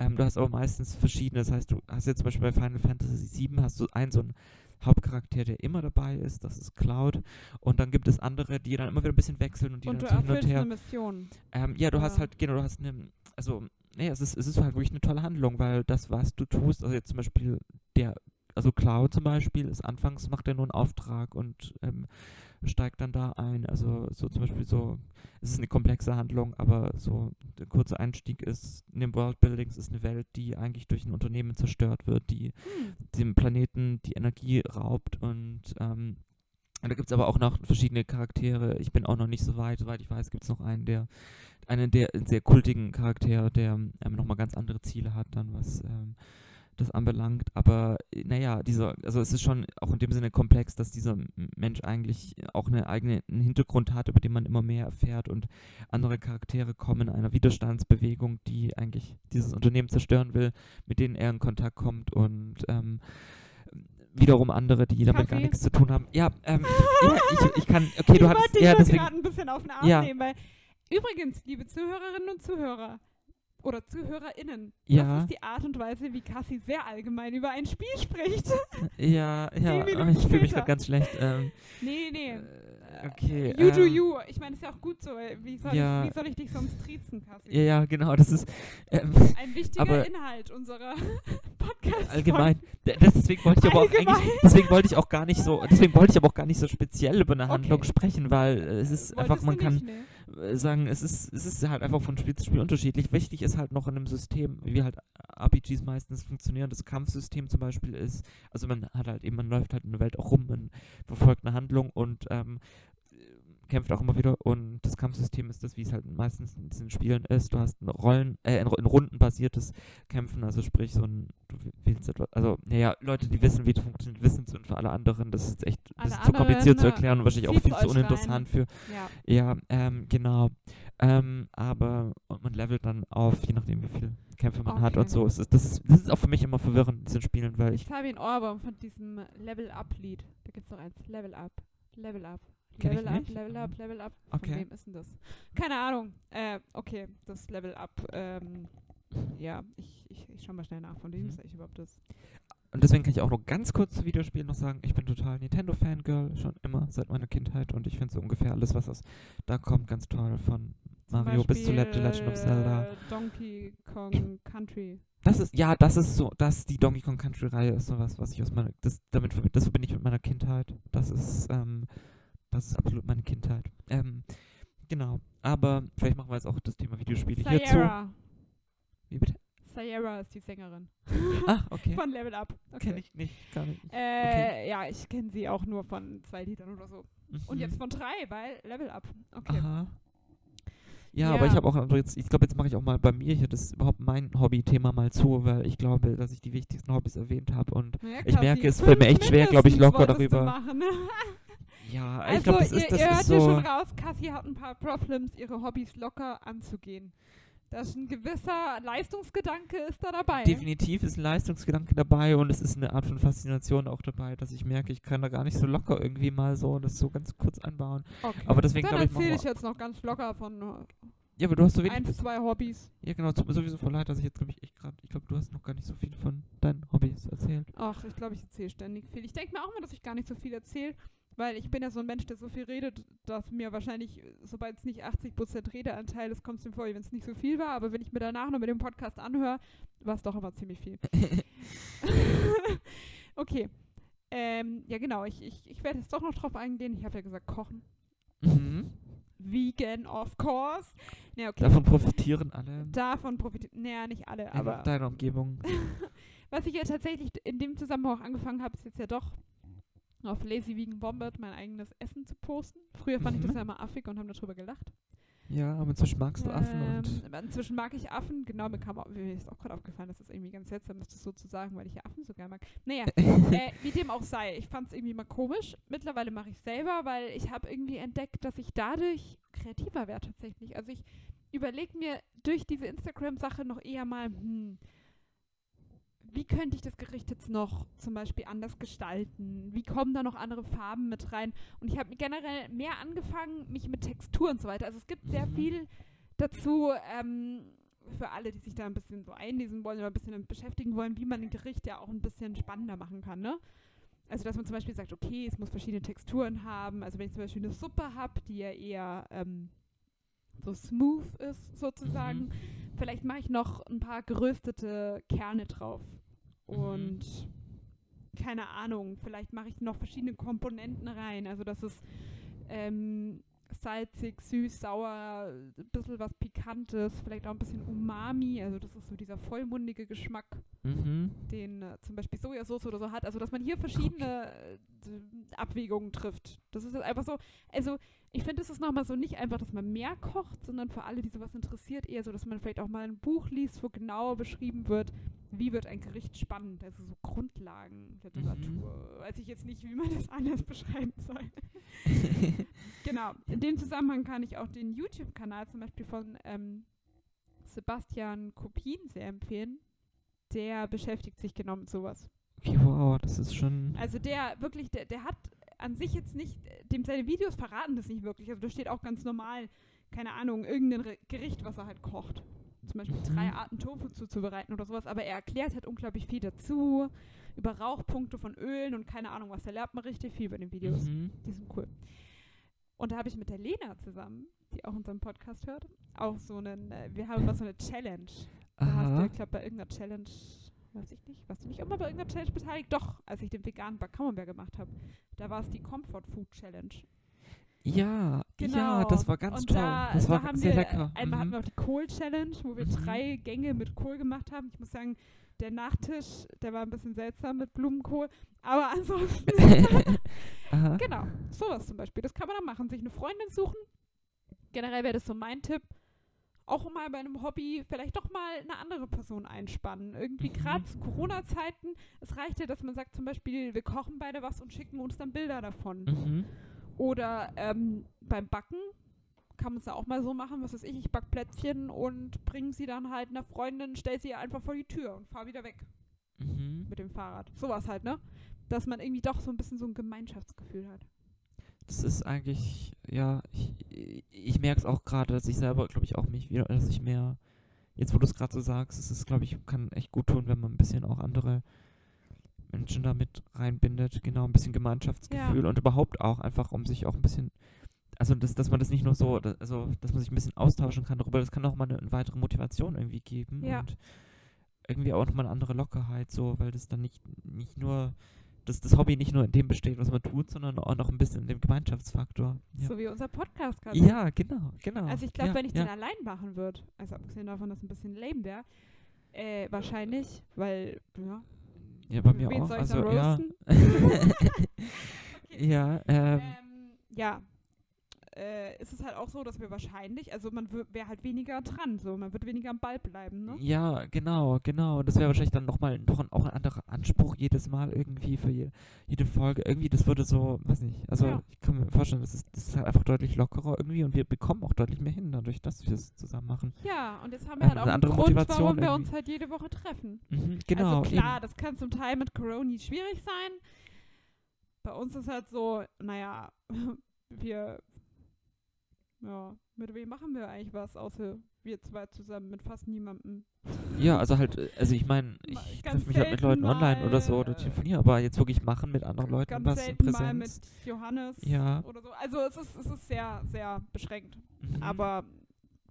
Ähm, du hast aber meistens verschiedene, das heißt, du hast jetzt zum Beispiel bei Final Fantasy VII hast du einen so einen Hauptcharakter, der immer dabei ist, das ist Cloud. Und dann gibt es andere, die dann immer wieder ein bisschen wechseln und die Und du dann so hin und her. eine Mission. Ähm, ja, du hast Ja. halt, genau, du hast eine, also, nee, es ist, es ist halt wirklich eine tolle Handlung, weil das, was du tust, also jetzt zum Beispiel der, also Cloud zum Beispiel, ist anfangs macht er nur einen Auftrag und ähm, steigt dann da ein. Also so zum Beispiel so, es ist eine komplexe Handlung, aber so der kurze Einstieg ist, in dem Worldbuilding, es ist eine Welt, die eigentlich durch ein Unternehmen zerstört wird, die Hm. dem Planeten die Energie raubt und ähm, da gibt es aber auch noch verschiedene Charaktere. Ich bin auch noch nicht so weit. Soweit ich weiß, gibt es noch einen, der einen der sehr kultigen Charaktere, der ähm, nochmal ganz andere Ziele hat, dann was ähm, das anbelangt. Aber äh, naja, dieser, also es ist schon auch in dem Sinne komplex, dass dieser Mensch eigentlich auch eine eigene einen Hintergrund hat, über den man immer mehr erfährt und andere Charaktere kommen einer Widerstandsbewegung, die eigentlich dieses Unternehmen zerstören will, mit denen er in Kontakt kommt und ähm, wiederum andere, die damit gar Kaffee? nichts zu tun haben. Ja, ähm, ja ich, ich kann, okay, du ich hattest, wollte dich ja, deswegen, gerade ein bisschen auf den Arm Ja. nehmen, weil übrigens, liebe Zuhörerinnen und Zuhörer oder ZuhörerInnen, Ja. das ist die Art und Weise, wie Cassie sehr allgemein über ein Spiel spricht. ja, ja, Minuten ich fühle mich gerade ganz schlecht. Ähm, nee, nee. äh, okay. You do ähm, you. Ich meine, ist ja auch gut so. weil Wie soll, Ja. ich, wie soll ich dich sonst triezen, Cassie? Ja, ja, genau, das ist ähm, Ein wichtiger Aber- Inhalt unserer Podcast. allgemein. Das, deswegen wollte ich aber auch Allgemein. eigentlich, deswegen wollte ich auch gar nicht so, deswegen wollte ich aber auch gar nicht so speziell über eine Okay. Handlung sprechen, weil äh, es ist einfach, man kann äh, sagen, es ist, es ist halt einfach von Spiel zu Spiel unterschiedlich. Wichtig ist halt noch in einem System, wie halt RPGs meistens funktionieren. Das Kampfsystem zum Beispiel ist, also man hat halt eben, man läuft halt in der Welt auch rum, man verfolgt eine Handlung und ähm, kämpft auch immer wieder und das Kampfsystem ist das, wie es halt meistens in diesen Spielen ist. Du hast ein Rollen, äh, ein, ein rundenbasiertes Kämpfen, also sprich so ein, du wählst etwas, also naja, Leute, die wissen, wie das funktioniert, wissen es und für alle anderen, das ist echt Alle bisschen zu kompliziert zu anderen, erklären und wahrscheinlich auch viel zu uninteressant für Ja. ja, ähm, genau. Ähm, aber und man levelt dann auf, je nachdem, wie viele Kämpfe man hat Okay. und so. Es ist, das, ist, das ist auch für mich immer verwirrend in diesen Spielen, weil ich. Ich habe ihn Ohrwurm von diesem Level-Up-Lied. Da gibt es noch eins. Level-Up. Level-Up. Kenn ich Level-Up, nicht. Level-Up, Level-Up. Okay. Von wem ist denn das? Keine Ahnung. Äh, okay, das Level-Up. Ähm, ja, ich, ich, ich schau mal schnell nach. Von wem Mhm. ist eigentlich überhaupt das? Und deswegen kann ich auch noch ganz kurz zu Videospielen noch sagen, ich bin total Nintendo-Fangirl, schon immer, seit meiner Kindheit. Und ich finde so ungefähr alles, was aus da kommt, ganz toll. Von Mario bis zu The Legend of Zelda. Äh, Donkey Kong Country. Das ist, ja, das ist so, das, die Donkey Kong Country-Reihe ist sowas, was ich aus meiner, das, damit, das verbinde ich mit meiner Kindheit. Das ist, ähm, das ist absolut meine Kindheit. Ähm, genau. Aber vielleicht machen wir jetzt auch das Thema Videospiele. Sayera. Wie bitte? Sayera ist die Sängerin. Ah, okay. Von Level Up. Okay. Kenn ich nicht, gar nicht. Äh, ja, ich kenne sie auch nur von zwei Liedern oder so. Und Mhm. jetzt von drei, weil Level Up. Okay. Aha. Ja, aber ich Ja. habe auch jetzt, ich glaube, jetzt mache ich auch mal bei mir hier das überhaupt mein Hobby-Thema mal zu, weil ich glaube, dass ich die wichtigsten Hobbys erwähnt habe und Naja, Ich merke, es fällt mir echt schwer, glaub ich, locker darüber- Ja, ich Also, glaube, das ihr, ist, das ihr ist hört hier so. schon raus, Cassie hat ein paar Problems, ihre Hobbys locker anzugehen. Da ist ein gewisser Leistungsgedanke ist da dabei. Definitiv ist ein Leistungsgedanke dabei und es ist eine Art von Faszination auch dabei, dass ich merke, ich kann da gar nicht so locker irgendwie mal so das so ganz kurz einbauen. Okay. Aber deswegen glaube ich, erzähle ich jetzt noch ganz locker von äh, Ja, aber du hast so wenig. ein, zwei Hobbys. Ja, genau, tut mir sowieso voll leid, dass ich jetzt, glaube ich, echt gerade, ich glaube, du hast noch gar nicht so viel von deinen Hobbys erzählt. Ach, ich glaube, ich erzähle ständig viel. Ich denke mir auch mal, dass ich gar nicht so viel erzähle, weil ich bin ja so ein Mensch, der so viel redet, dass mir wahrscheinlich, sobald es nicht 80% Redeanteil ist, kommt es mir vor, wenn es nicht so viel war. Aber wenn ich mir danach noch mit dem Podcast anhöre, war es doch immer ziemlich viel. okay. Ähm, ja, genau. Ich, ich, ich werde jetzt doch noch drauf eingehen. Ich habe ja gesagt, kochen. mhm. Vegan, of course. Ja, okay. Davon profitieren alle Davon profitieren, naja, nicht alle, in aber deiner Umgebung. was ich ja tatsächlich in dem Zusammenhang auch angefangen habe, ist jetzt ja doch auf Lazy Vegan Bombard mein eigenes Essen zu posten. Früher fand ich das Mhm. ja immer affig und haben darüber gelacht. Ja, aber inzwischen magst du Affen Ähm, und. inzwischen mag ich Affen, genau, mir, kam auch, mir ist auch gerade aufgefallen, dass das irgendwie ganz seltsam ist, das so zu sagen, weil ich ja Affen so gerne mag. Naja, äh, wie dem auch sei, ich fand es irgendwie mal komisch. Mittlerweile mache ich selber, weil ich habe irgendwie entdeckt, dass ich dadurch kreativer werde tatsächlich. Also ich überlege mir durch diese Instagram-Sache noch eher mal, hm, wie könnte ich das Gericht jetzt noch zum Beispiel anders gestalten? Wie kommen da noch andere Farben mit rein? Und ich habe generell mehr angefangen, mich mit Textur und so weiter. Also es gibt sehr Mhm. viel dazu, ähm, für alle, die sich da ein bisschen so einlesen wollen oder ein bisschen damit beschäftigen wollen, wie man ein Gericht ja auch ein bisschen spannender machen kann, ne? also dass man zum Beispiel sagt, okay, es muss verschiedene Texturen haben. Also wenn ich zum Beispiel eine Suppe habe, die ja eher ähm, so smooth ist sozusagen, Mhm. vielleicht mache ich noch ein paar geröstete Kerne drauf. Mhm. Und keine Ahnung, vielleicht mache ich noch verschiedene Komponenten rein. Also dass es ähm, salzig, süß, sauer, ein bisschen was Pikantes, vielleicht auch ein bisschen Umami. Also das ist so dieser vollmundige Geschmack, Mhm. den äh, zum Beispiel Sojasauce oder so hat. Also dass man hier verschiedene äh, Abwägungen trifft. Das ist jetzt einfach so, also ich finde, es ist nochmal so nicht einfach, dass man mehr kocht, sondern für alle, die sowas interessiert, eher so, dass man vielleicht auch mal ein Buch liest, wo genauer beschrieben wird, wie wird ein Gericht spannend. Also so Grundlagenliteratur. Weiß ich jetzt nicht, wie man das anders beschreiben soll. Genau. In dem Zusammenhang kann ich auch den YouTube-Kanal zum Beispiel von ähm, Sebastian Kopin sehr empfehlen. Der beschäftigt sich genau mit sowas. Okay, wow, das ist schon. Also der wirklich, der, der hat an sich jetzt nicht, dem seine Videos verraten das nicht wirklich. Also da steht auch ganz normal, keine Ahnung, irgendein Re Gericht, was er halt kocht. Zum Beispiel Mhm. drei Arten Tofu zuzubereiten oder sowas. Aber er erklärt halt unglaublich viel dazu, über Rauchpunkte von Ölen und keine Ahnung was. Da lernt man richtig viel bei den Videos. Mhm. Die sind cool. Und da habe ich mit der Lena zusammen, die auch unseren Podcast hört, auch so einen, äh, wir haben immer so eine Challenge. Da hast du, Aha. ich glaube, bei irgendeiner Challenge, weiß ich nicht, warst du nicht auch mal bei irgendeiner Challenge beteiligt? Doch, als ich den veganen Backkammerberg gemacht habe. Da war es die Comfort Food Challenge. Ja, Genau. ja, das war ganz und toll. Da, das da war haben sehr wir, lecker. Einmal hatten Mhm. wir auch die Kohl Challenge, wo wir Mhm. drei Gänge mit Kohl gemacht haben. Ich muss sagen, der Nachtisch, der war ein bisschen seltsam mit Blumenkohl. Aber ansonsten, genau, sowas zum Beispiel. Das kann man dann machen. Sich eine Freundin suchen. Generell wäre das so mein Tipp. Auch mal bei einem Hobby vielleicht doch mal eine andere Person einspannen. Irgendwie Mhm. gerade zu Corona-Zeiten. Es reicht ja, dass man sagt zum Beispiel, wir kochen beide was und schicken uns dann Bilder davon. Mhm. Oder ähm, beim Backen kann man es ja auch mal so machen, was weiß ich, ich back Plätzchen und bringe sie dann halt einer Freundin, stell sie einfach vor die Tür und fahr wieder weg Mhm. mit dem Fahrrad. Sowas halt, ne? Dass man irgendwie doch so ein bisschen so ein Gemeinschaftsgefühl hat. Das ist eigentlich, ja, ich, ich merke es auch gerade, dass ich selber, glaube ich, auch mich wieder, dass ich mehr, jetzt wo du es gerade so sagst, es ist, glaube ich, kann echt gut tun, wenn man ein bisschen auch andere Menschen da mit reinbindet, genau, ein bisschen Gemeinschaftsgefühl und überhaupt auch einfach, um sich auch ein bisschen, also das, dass man das nicht nur so, also dass man sich ein bisschen austauschen kann darüber, das kann auch mal eine, eine weitere Motivation irgendwie geben Ja. und irgendwie auch nochmal eine andere Lockerheit, so, weil das dann nicht, nicht nur, dass das Hobby nicht nur in dem besteht, was man tut, sondern auch noch ein bisschen in dem Gemeinschaftsfaktor. Ja, So wie unser Podcast gerade. ja genau, genau. Also ich glaube, ja, wenn ich ja. den allein machen würde, also abgesehen davon, dass es ein bisschen lame wäre, äh, wahrscheinlich, weil, ja, Ja, bei mir auch. Also, ja. roasten? ja, ähm, Ähm, ja, äh, ist es halt auch so, dass wir wahrscheinlich, also man wäre halt weniger dran, so man wird weniger am Ball bleiben, ne? ja, genau, genau. Das wäre wahrscheinlich dann nochmal noch ein, auch ein anderer Anspruch jedes Mal irgendwie für je, jede Folge. Irgendwie, das würde so, weiß nicht, also Ja. ich kann mir vorstellen, das ist, das ist halt einfach deutlich lockerer irgendwie und wir bekommen auch deutlich mehr hin, dadurch, dass wir es zusammen machen. Ja, und jetzt haben Ähm, wir halt auch eine einen andere Grund, Motivation warum wir irgendwie. uns halt jede Woche treffen. Mhm, genau, also klar, eben. das kann zum Teil mit Corona schwierig sein. Bei uns ist halt so, naja, wir, ja, mit wem machen wir eigentlich was, außer wir zwei zusammen, mit fast niemandem. Ja, also halt, äh, also ich meine, ich treffe mich halt mit Leuten online oder so oder telefoniere, aber jetzt wirklich machen mit anderen Leuten Ganz was in selten mal mit Präsenz. Johannes Ja. oder so. Also es ist, es ist sehr, sehr beschränkt. Mhm. Aber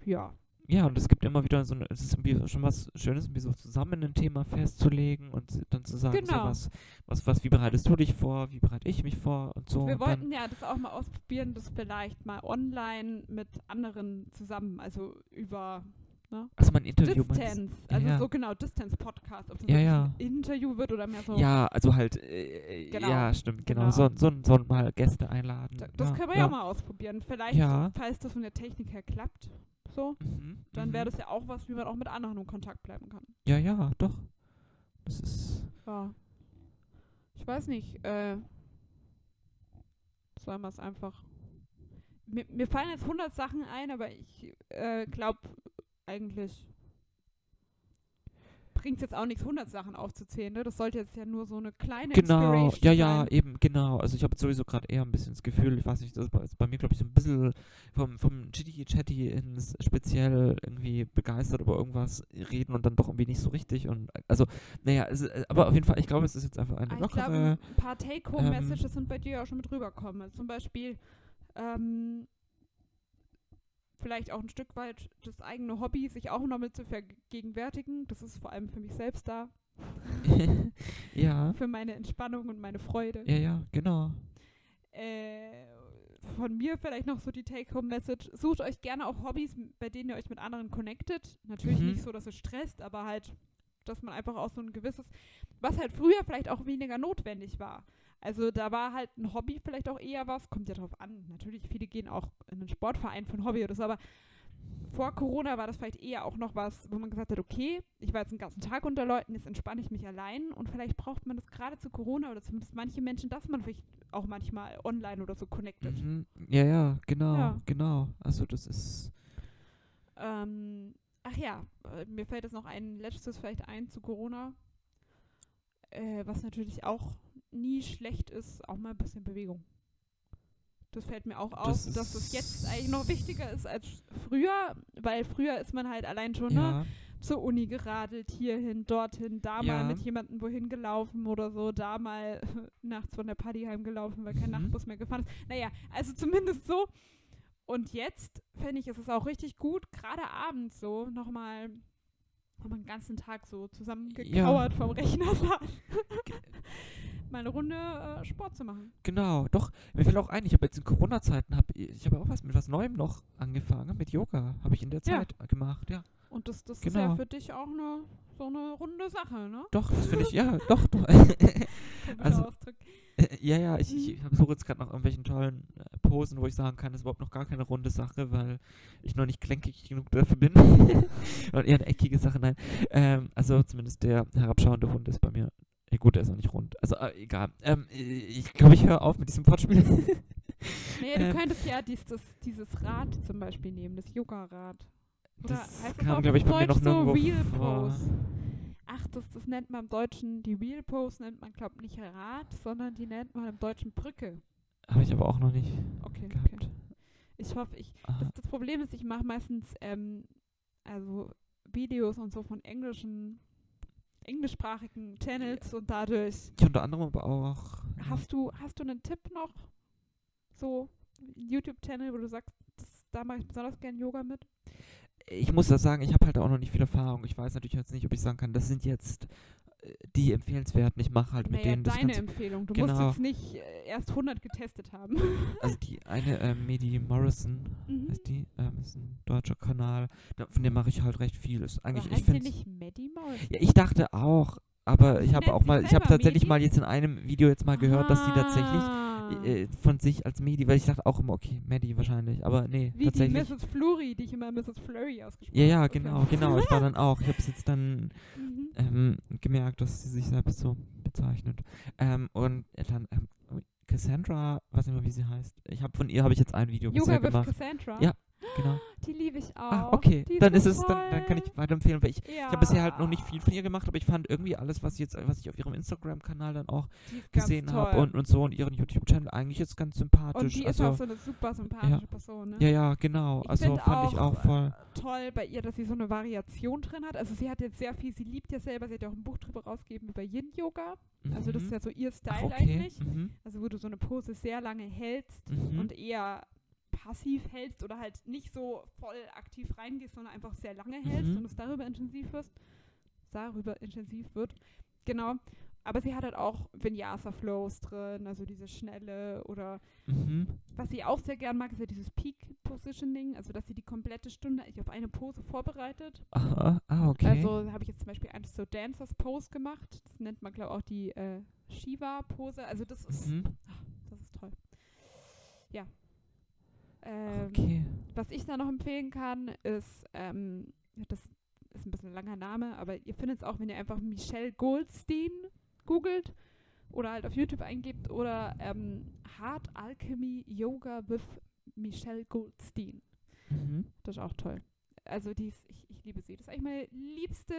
ja, Ja, und es gibt immer wieder so eine, es ist irgendwie schon was Schönes, irgendwie so zusammen ein Thema festzulegen und dann zu sagen, Genau. so was, was, was, wie bereitest du dich vor, wie bereite ich mich vor und so. wir und wollten ja das auch mal ausprobieren, das vielleicht mal online mit anderen zusammen, also über also mein Interview Distance, also Ja. so genau, Distance-Podcast, ob es Ja, ja. ein Interview wird oder mehr so. Ja, also halt, äh, Genau. ja, stimmt, genau, Genau. So, so, so mal Gäste einladen. Da- Das ja, können wir ja, mal ausprobieren. Vielleicht, falls das von der Technik her klappt, so, Mhm, dann wäre mhm. das ja auch was, wie man auch mit anderen in Kontakt bleiben kann. Ja, ja, doch. Das ist, Ja. Ich weiß nicht, äh, sollen wir es einfach. Mir, mir fallen jetzt 100 Sachen ein, aber ich äh, glaube eigentlich bringt es jetzt auch nichts, 100 Sachen aufzuzählen. Ne? Das sollte jetzt ja nur so eine kleine Genau, ja, ja, sein. eben, genau. Also ich habe sowieso gerade eher ein bisschen das Gefühl, ich weiß nicht, das ist bei, ist bei mir, glaube ich, so ein bisschen vom, vom Chitty Chatty ins speziell irgendwie begeistert über irgendwas reden und dann doch irgendwie nicht so richtig. Und also, naja, es, ist- aber auf jeden Fall, ich glaube, es ist jetzt einfach eine Aber ich glaube, lockere. ein paar Take-Home-Messages ähm, sind bei dir auch schon mit rübergekommen. Also zum Beispiel ähm, vielleicht auch ein Stück weit das eigene Hobby, sich auch nochmal zu vergegenwärtigen. Das ist vor allem für mich selbst da, ja, für meine Entspannung und meine Freude. ja, ja, genau. Äh, von mir vielleicht noch so die Take-Home-Message. Sucht euch gerne auch Hobbys, bei denen ihr euch mit anderen connectet. Natürlich Mhm. nicht so, dass es stresst, aber halt, dass man einfach auch so ein gewisses, was halt früher vielleicht auch weniger notwendig war. Also da war halt ein Hobby vielleicht auch eher was, kommt ja drauf an. Natürlich, viele gehen auch in einen Sportverein für ein Hobby oder so, aber vor Corona war das vielleicht eher auch noch was, wo man gesagt hat, okay, ich war jetzt den ganzen Tag unter Leuten, jetzt entspanne ich mich allein und vielleicht braucht man das gerade zu Corona oder zumindest manche Menschen, dass man vielleicht auch manchmal online oder so connected. Mhm. Ja, ja, genau, Ja. genau. Also das ist. Ähm, ach ja, äh, mir fällt jetzt noch ein letztes vielleicht ein zu Corona, äh, was natürlich auch nie schlecht ist, auch mal ein bisschen Bewegung. Das fällt mir auch auf, Das dass es jetzt eigentlich noch wichtiger ist als früher, weil früher ist man halt allein schon ne, Ja, zur Uni geradelt, hierhin, dorthin, da Ja. mal mit jemandem wohin gelaufen oder so, da mal nachts von der Party heimgelaufen, weil kein Mhm. Nachtbus mehr gefahren ist. Naja, also zumindest so. Und jetzt fände ich, ist es auch richtig gut, gerade abends so nochmal wo man den ganzen Tag so zusammengekauert vom Rechner saß, mal eine Runde äh, Sport zu machen. genau. Doch, mir fällt auch ein, ich habe jetzt in Corona-Zeiten, hab, ich habe auch was mit was Neuem noch angefangen, mit Yoga. Habe ich in der Ja. Zeit gemacht, ja. Und das, das ist ja Genau. für dich auch eine, so eine runde Sache, ne? Doch, das finde ich, ja, doch, doch. Also- Ausdruck. ja, ja, ich, Mhm. ich suche jetzt gerade nach irgendwelchen tollen äh, Posen, wo ich sagen kann, das ist überhaupt noch gar keine runde Sache, weil ich noch nicht gelenkig genug dafür bin. Und eher eine eckige Sache, nein. Ähm, also zumindest der herabschauende Hund ist bei mir. Ja, gut, der ist auch nicht rund. Also äh, egal. Ähm, äh, ich glaube, ich höre auf mit diesem Wortspiel. Nee, du Ähm. könntest ja dieses, dieses Rad zum Beispiel nehmen, das Yoga-Rad. Das heißt kam, glaube ich, bei mir Deutsch noch so vor. Pose? Ach, das, das nennt man im Deutschen, die Wheel Pose nennt man, glaube ich, nicht Rad, sondern die nennt man im Deutschen Brücke. Habe ich aber auch noch nicht Okay, gehabt. okay. Ich hoffe, ich. Aha. Das, das Problem ist, ich mache meistens ähm, also Videos und so von englischen, englischsprachigen Channels und dadurch Ich unter anderem aber auch. Hast du, hast du einen Tipp noch? So, YouTube-Channel, wo du sagst, das, da mache ich besonders gern Yoga mit? ich muss das sagen, ich habe halt auch noch nicht viel Erfahrung. Ich weiß natürlich jetzt nicht, ob ich sagen kann, das sind jetzt die empfehlenswerten. Ich mache halt mit naja, denen das deine Ganze. Empfehlung. Du musst Genau. jetzt nicht äh, erst 100 getestet haben. Also die eine, äh, Medi Morrison, Mhm. heißt die, ähm, ist ein deutscher Kanal. Da, von dem mache ich halt recht viel. Ist Aber eigentlich, ich heißt nicht Maddie Morrison? Ja, ich dachte auch, aber ich habe auch mal, ich habe tatsächlich Medi? mal jetzt in einem Video jetzt mal gehört, dass die tatsächlich Ah. Äh, von sich als Medi, weil ich dachte auch immer, okay, Medi wahrscheinlich, aber nee, Wie tatsächlich. die Mrs. Flurry, die ich immer Mrs. Flurry ausgesprochen Ja, ja, habe. genau, genau. Ich war dann auch, ich habe es jetzt dann Mhm. ähm, gemerkt, dass sie sich selbst so bezeichnet. Ähm, und dann ähm, Cassandra, weiß nicht mehr, wie sie heißt. Ich habe von ihr habe ich jetzt ein Video Yoga bisher with gemacht. Cassandra? Ja, Genau. Die liebe ich auch. Ah, okay. Die Dann ist es, dann, dann kann ich weiterempfehlen, weil ich, Ja. ich habe bisher halt noch nicht viel von ihr gemacht, aber ich fand irgendwie alles, was jetzt, was ich auf ihrem Instagram-Kanal dann auch Die ist gesehen habe und, und so und ihren YouTube-Channel eigentlich jetzt ganz Und sympathisch. die ist also, auch so eine super sympathische Person, ne? ja, ja, genau. Ich also fand ich auch voll. äh, toll bei ihr, dass sie so eine Variation drin hat. Also sie hat jetzt sehr viel, sie liebt ja selber, sie hat ja auch ein Buch drüber rausgegeben über Yin-Yoga. Also das ist Mhm. ja so ihr Style Ach, okay. eigentlich. Mhm. Also wo du so eine Pose sehr lange hältst Mhm. und eher passiv hältst oder halt nicht so voll aktiv reingehst, sondern einfach sehr lange hältst Mhm. und es darüber intensiv wirst, darüber intensiv wird. Genau. Aber sie hat halt auch Vinyasa-Flows drin, also diese schnelle oder Mhm. was sie auch sehr gern mag, ist ja dieses Peak Positioning, also dass sie die komplette Stunde eigentlich auf eine Pose vorbereitet. Aha, ah, okay. Also habe ich jetzt zum Beispiel eine so Dancers Pose gemacht. Das nennt man, glaube ich, auch die äh, Shiva-Pose. Also das ist, mhm. das ist toll. Ja. Ähm, Okay. Was ich da noch empfehlen kann, ist, ähm, das ist ein bisschen ein langer Name, aber ihr findet es auch, wenn ihr einfach Michelle Goldstein googelt oder halt auf YouTube eingibt oder ähm, Hard Alchemy Yoga with Michelle Goldstein. Mhm. Das ist auch toll. also die ist, ich, ich liebe sie. Das ist eigentlich meine liebste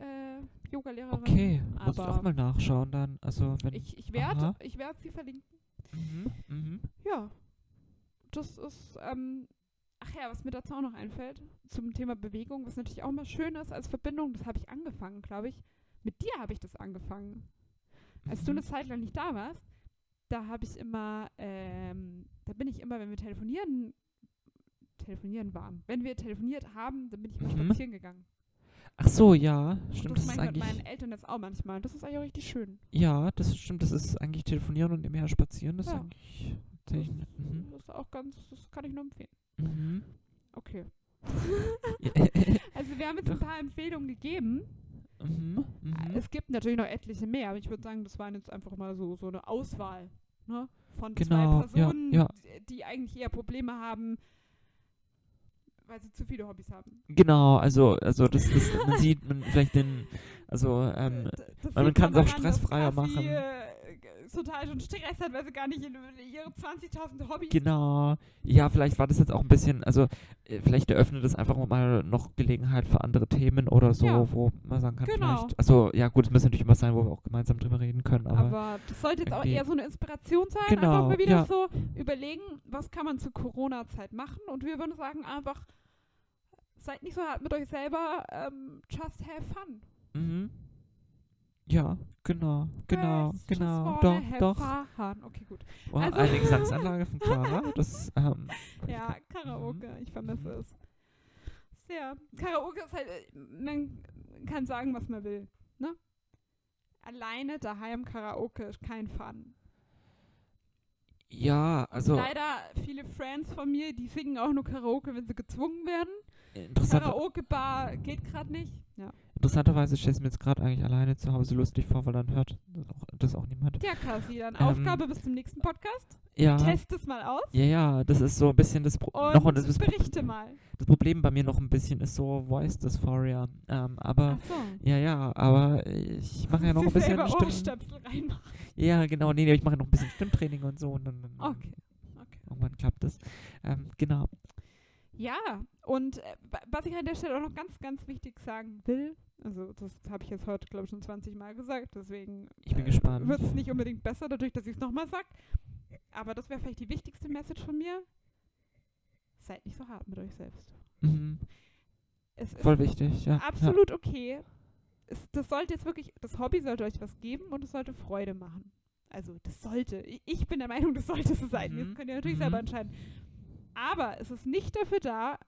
äh, Yoga-Lehrerin. Okay, muss ich auch mal nachschauen dann. Also wenn. Ich, ich werde ich werd sie verlinken. Mhm, mhm. Ja. Das ist, ähm, ach ja, was mir dazu auch noch einfällt, zum Thema Bewegung, was natürlich auch mal schön ist als Verbindung, das habe ich angefangen, glaube ich. Mit dir habe ich das angefangen. Als du Mhm. eine Zeit lang nicht da warst, da habe ich immer, ähm, da bin ich immer, wenn wir telefonieren, telefonieren waren. Wenn wir telefoniert haben, dann bin ich immer Mhm. spazieren gegangen. Ach so, ja. Und Stimmt, das das ist mit meinen Eltern jetzt auch manchmal. Das ist eigentlich auch richtig schön. Ja, das stimmt. Das ist eigentlich telefonieren und nebenher spazieren. Das ist Ja. eigentlich. Das, nett. Mhm. das ist auch ganz, das kann ich nur empfehlen. Mhm. Okay. Ja. Also wir haben jetzt ein paar Empfehlungen gegeben. mhm. Mhm. Es gibt natürlich noch etliche mehr, aber ich würde sagen, das waren jetzt einfach mal so, so eine Auswahl ne? von Genau, zwei ja, Personen, ja. Die, die eigentlich eher Probleme haben, weil sie zu viele Hobbys haben. Genau, also, also das, das man sieht man vielleicht den, also ähm, Äh, d- das man kann es auch stressfreier machen. Äh, total schon Stress hat, weil sie gar nicht ihre 20.000 Hobbys genau, ja, vielleicht war das jetzt auch ein bisschen, also äh, vielleicht eröffnet es einfach mal noch Gelegenheit für andere Themen oder so, Ja. wo man sagen kann, Genau. vielleicht, also ja gut, es muss natürlich immer sein, wo wir auch gemeinsam drüber reden können, aber, Aber das sollte jetzt auch eher so eine Inspiration sein. Genau, einfach mal wieder ja. so überlegen, was kann man zur Corona-Zeit machen. Und wir würden sagen einfach, seid nicht so hart mit euch selber, ähm, just have fun. mhm. Ja, genau, genau, Just genau, doch, doch, Fun. Okay, gut. wow, Also- eine Gesangsanlage von Clara, das, ähm, Ja, Karaoke, ich vermisse es. Sehr. Karaoke ist halt, man kann sagen, was man will. Ne? Alleine daheim Karaoke ist kein Fun. ja, also Leider viele Friends von mir, die singen auch nur Karaoke, wenn sie gezwungen werden. interessant, Karaoke-Bar geht gerade nicht. Ja. Interessanterweise stelle ich mir jetzt gerade eigentlich alleine zu Hause lustig vor, weil dann hört das auch, das auch niemand. Ja, Kasi, dann Ähm, Aufgabe bis zum nächsten Podcast. Ja, Test es mal aus ja, ja, das ist so ein bisschen das, Pro und noch, und das, berichte mal. das Problem bei mir noch ein bisschen ist so Voice Dysphoria. Ähm, aber, Ach so. ja, ja, aber ich mache ja noch ein bisschen selber Stimm Ohrstöpsel reinmachen. Ja, genau, nee, nee, ich mache noch ein bisschen Stimmtraining und so und dann, dann Okay. okay. irgendwann klappt das. Ähm, genau. Ja, und äh, wa- was ich an der Stelle auch noch ganz, ganz wichtig sagen will, also das habe ich jetzt heute, glaube ich, schon 20 Mal gesagt, deswegen gespannt. wird es nicht unbedingt besser, dadurch, dass ich es nochmal sage. Aber das wäre vielleicht die wichtigste Message von mir. Seid nicht so hart mit euch selbst. Mhm. Es Voll wichtig, ja. absolut okay. Es, das sollte jetzt wirklich, das Hobby sollte euch was geben und es sollte Freude machen. Also das sollte. Ich- bin der Meinung, das sollte so sein. Mhm. Jetzt könnt ihr natürlich Mhm. selber entscheiden. Aber es ist nicht dafür da,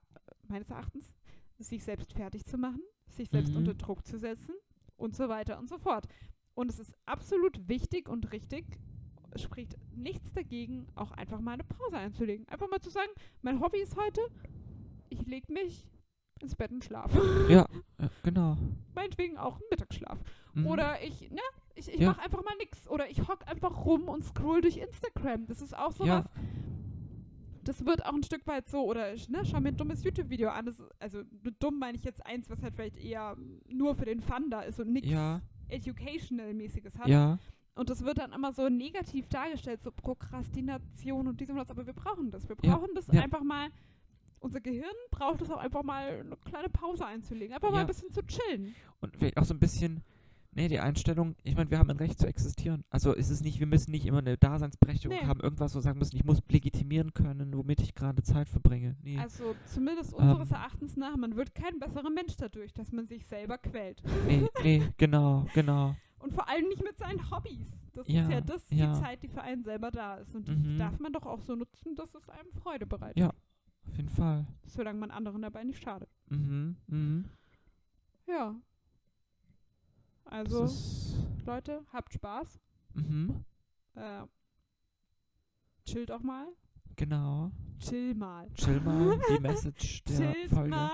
meines Erachtens, sich selbst fertig zu machen, sich selbst Mhm. unter Druck zu setzen und so weiter und so fort. Und es ist absolut wichtig und richtig, es spricht nichts dagegen, auch einfach mal eine Pause einzulegen. Einfach mal zu sagen, mein Hobby ist heute, ich lege mich ins Bett und schlafe. Ja, ja, genau. Meinetwegen auch einen Mittagsschlaf. Mhm. Oder ich, ne, ich, ich Ja. mache einfach mal nichts. Oder ich hock einfach rum und scroll durch Instagram. Das ist auch sowas. Ja. Das wird auch ein Stück weit so, oder ich, ne, schau mir ein dummes YouTube-Video an. Das, also mit dumm meine ich jetzt eins, was halt vielleicht eher nur für den Fun da ist und nichts Ja, Educational-mäßiges hat. ja, Und das wird dann immer so negativ dargestellt, so Prokrastination und diesem und das. Aber wir brauchen das. Wir Ja, brauchen das ja. einfach mal. Unser Gehirn braucht es auch einfach mal eine kleine Pause einzulegen. Einfach mal ein bisschen zu chillen. und vielleicht auch so ein bisschen, nee, die Einstellung, ich meine, wir haben ein Recht zu existieren. Also ist es nicht, wir müssen nicht immer eine Daseinsberechtigung Nee. haben, irgendwas so sagen müssen, ich muss legitimieren können, womit ich gerade Zeit verbringe. Nee. Also zumindest Ähm. unseres Erachtens nach, man wird kein besserer Mensch dadurch, dass man sich selber quält. nee, nee, genau, genau. Und vor allem nicht mit seinen Hobbys. Das Ja, ist ja das, ja. die Zeit, die für einen selber da ist. Und die Mhm. darf man doch auch so nutzen, dass es einem Freude bereitet. Ja. Auf jeden Fall. Solange man anderen dabei nicht schadet. Mhm, mhm. Ja. Also, Leute, habt Spaß. mhm, Äh, chillt auch mal. genau. Chill mal. Chill mal, die Message der Chillt Folge. mal.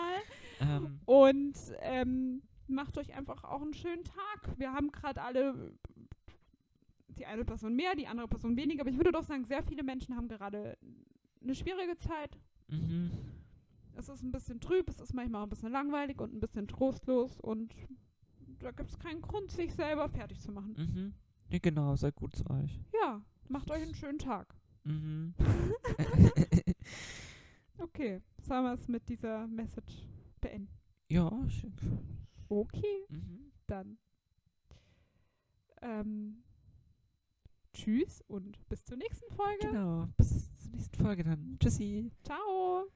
Ähm, Und ähm, macht euch einfach auch einen schönen Tag. Wir haben gerade alle die eine Person mehr, die andere Person weniger. Aber ich würde doch sagen, sehr viele Menschen haben gerade eine schwierige Zeit. mhm. Es ist ein bisschen trüb, es ist manchmal auch ein bisschen langweilig und ein bisschen trostlos. Und da gibt es keinen Grund, sich selber fertig zu machen. Mhm. Ja, genau, seid gut zu euch. Ja, macht euch einen schönen Tag. Mhm. okay, sollen wir es mit dieser Message beenden? Ja, schön. Okay, mhm. dann. Ähm, tschüss und bis zur nächsten Folge. Genau, bis zur nächsten Folge dann. Tschüssi. Ciao.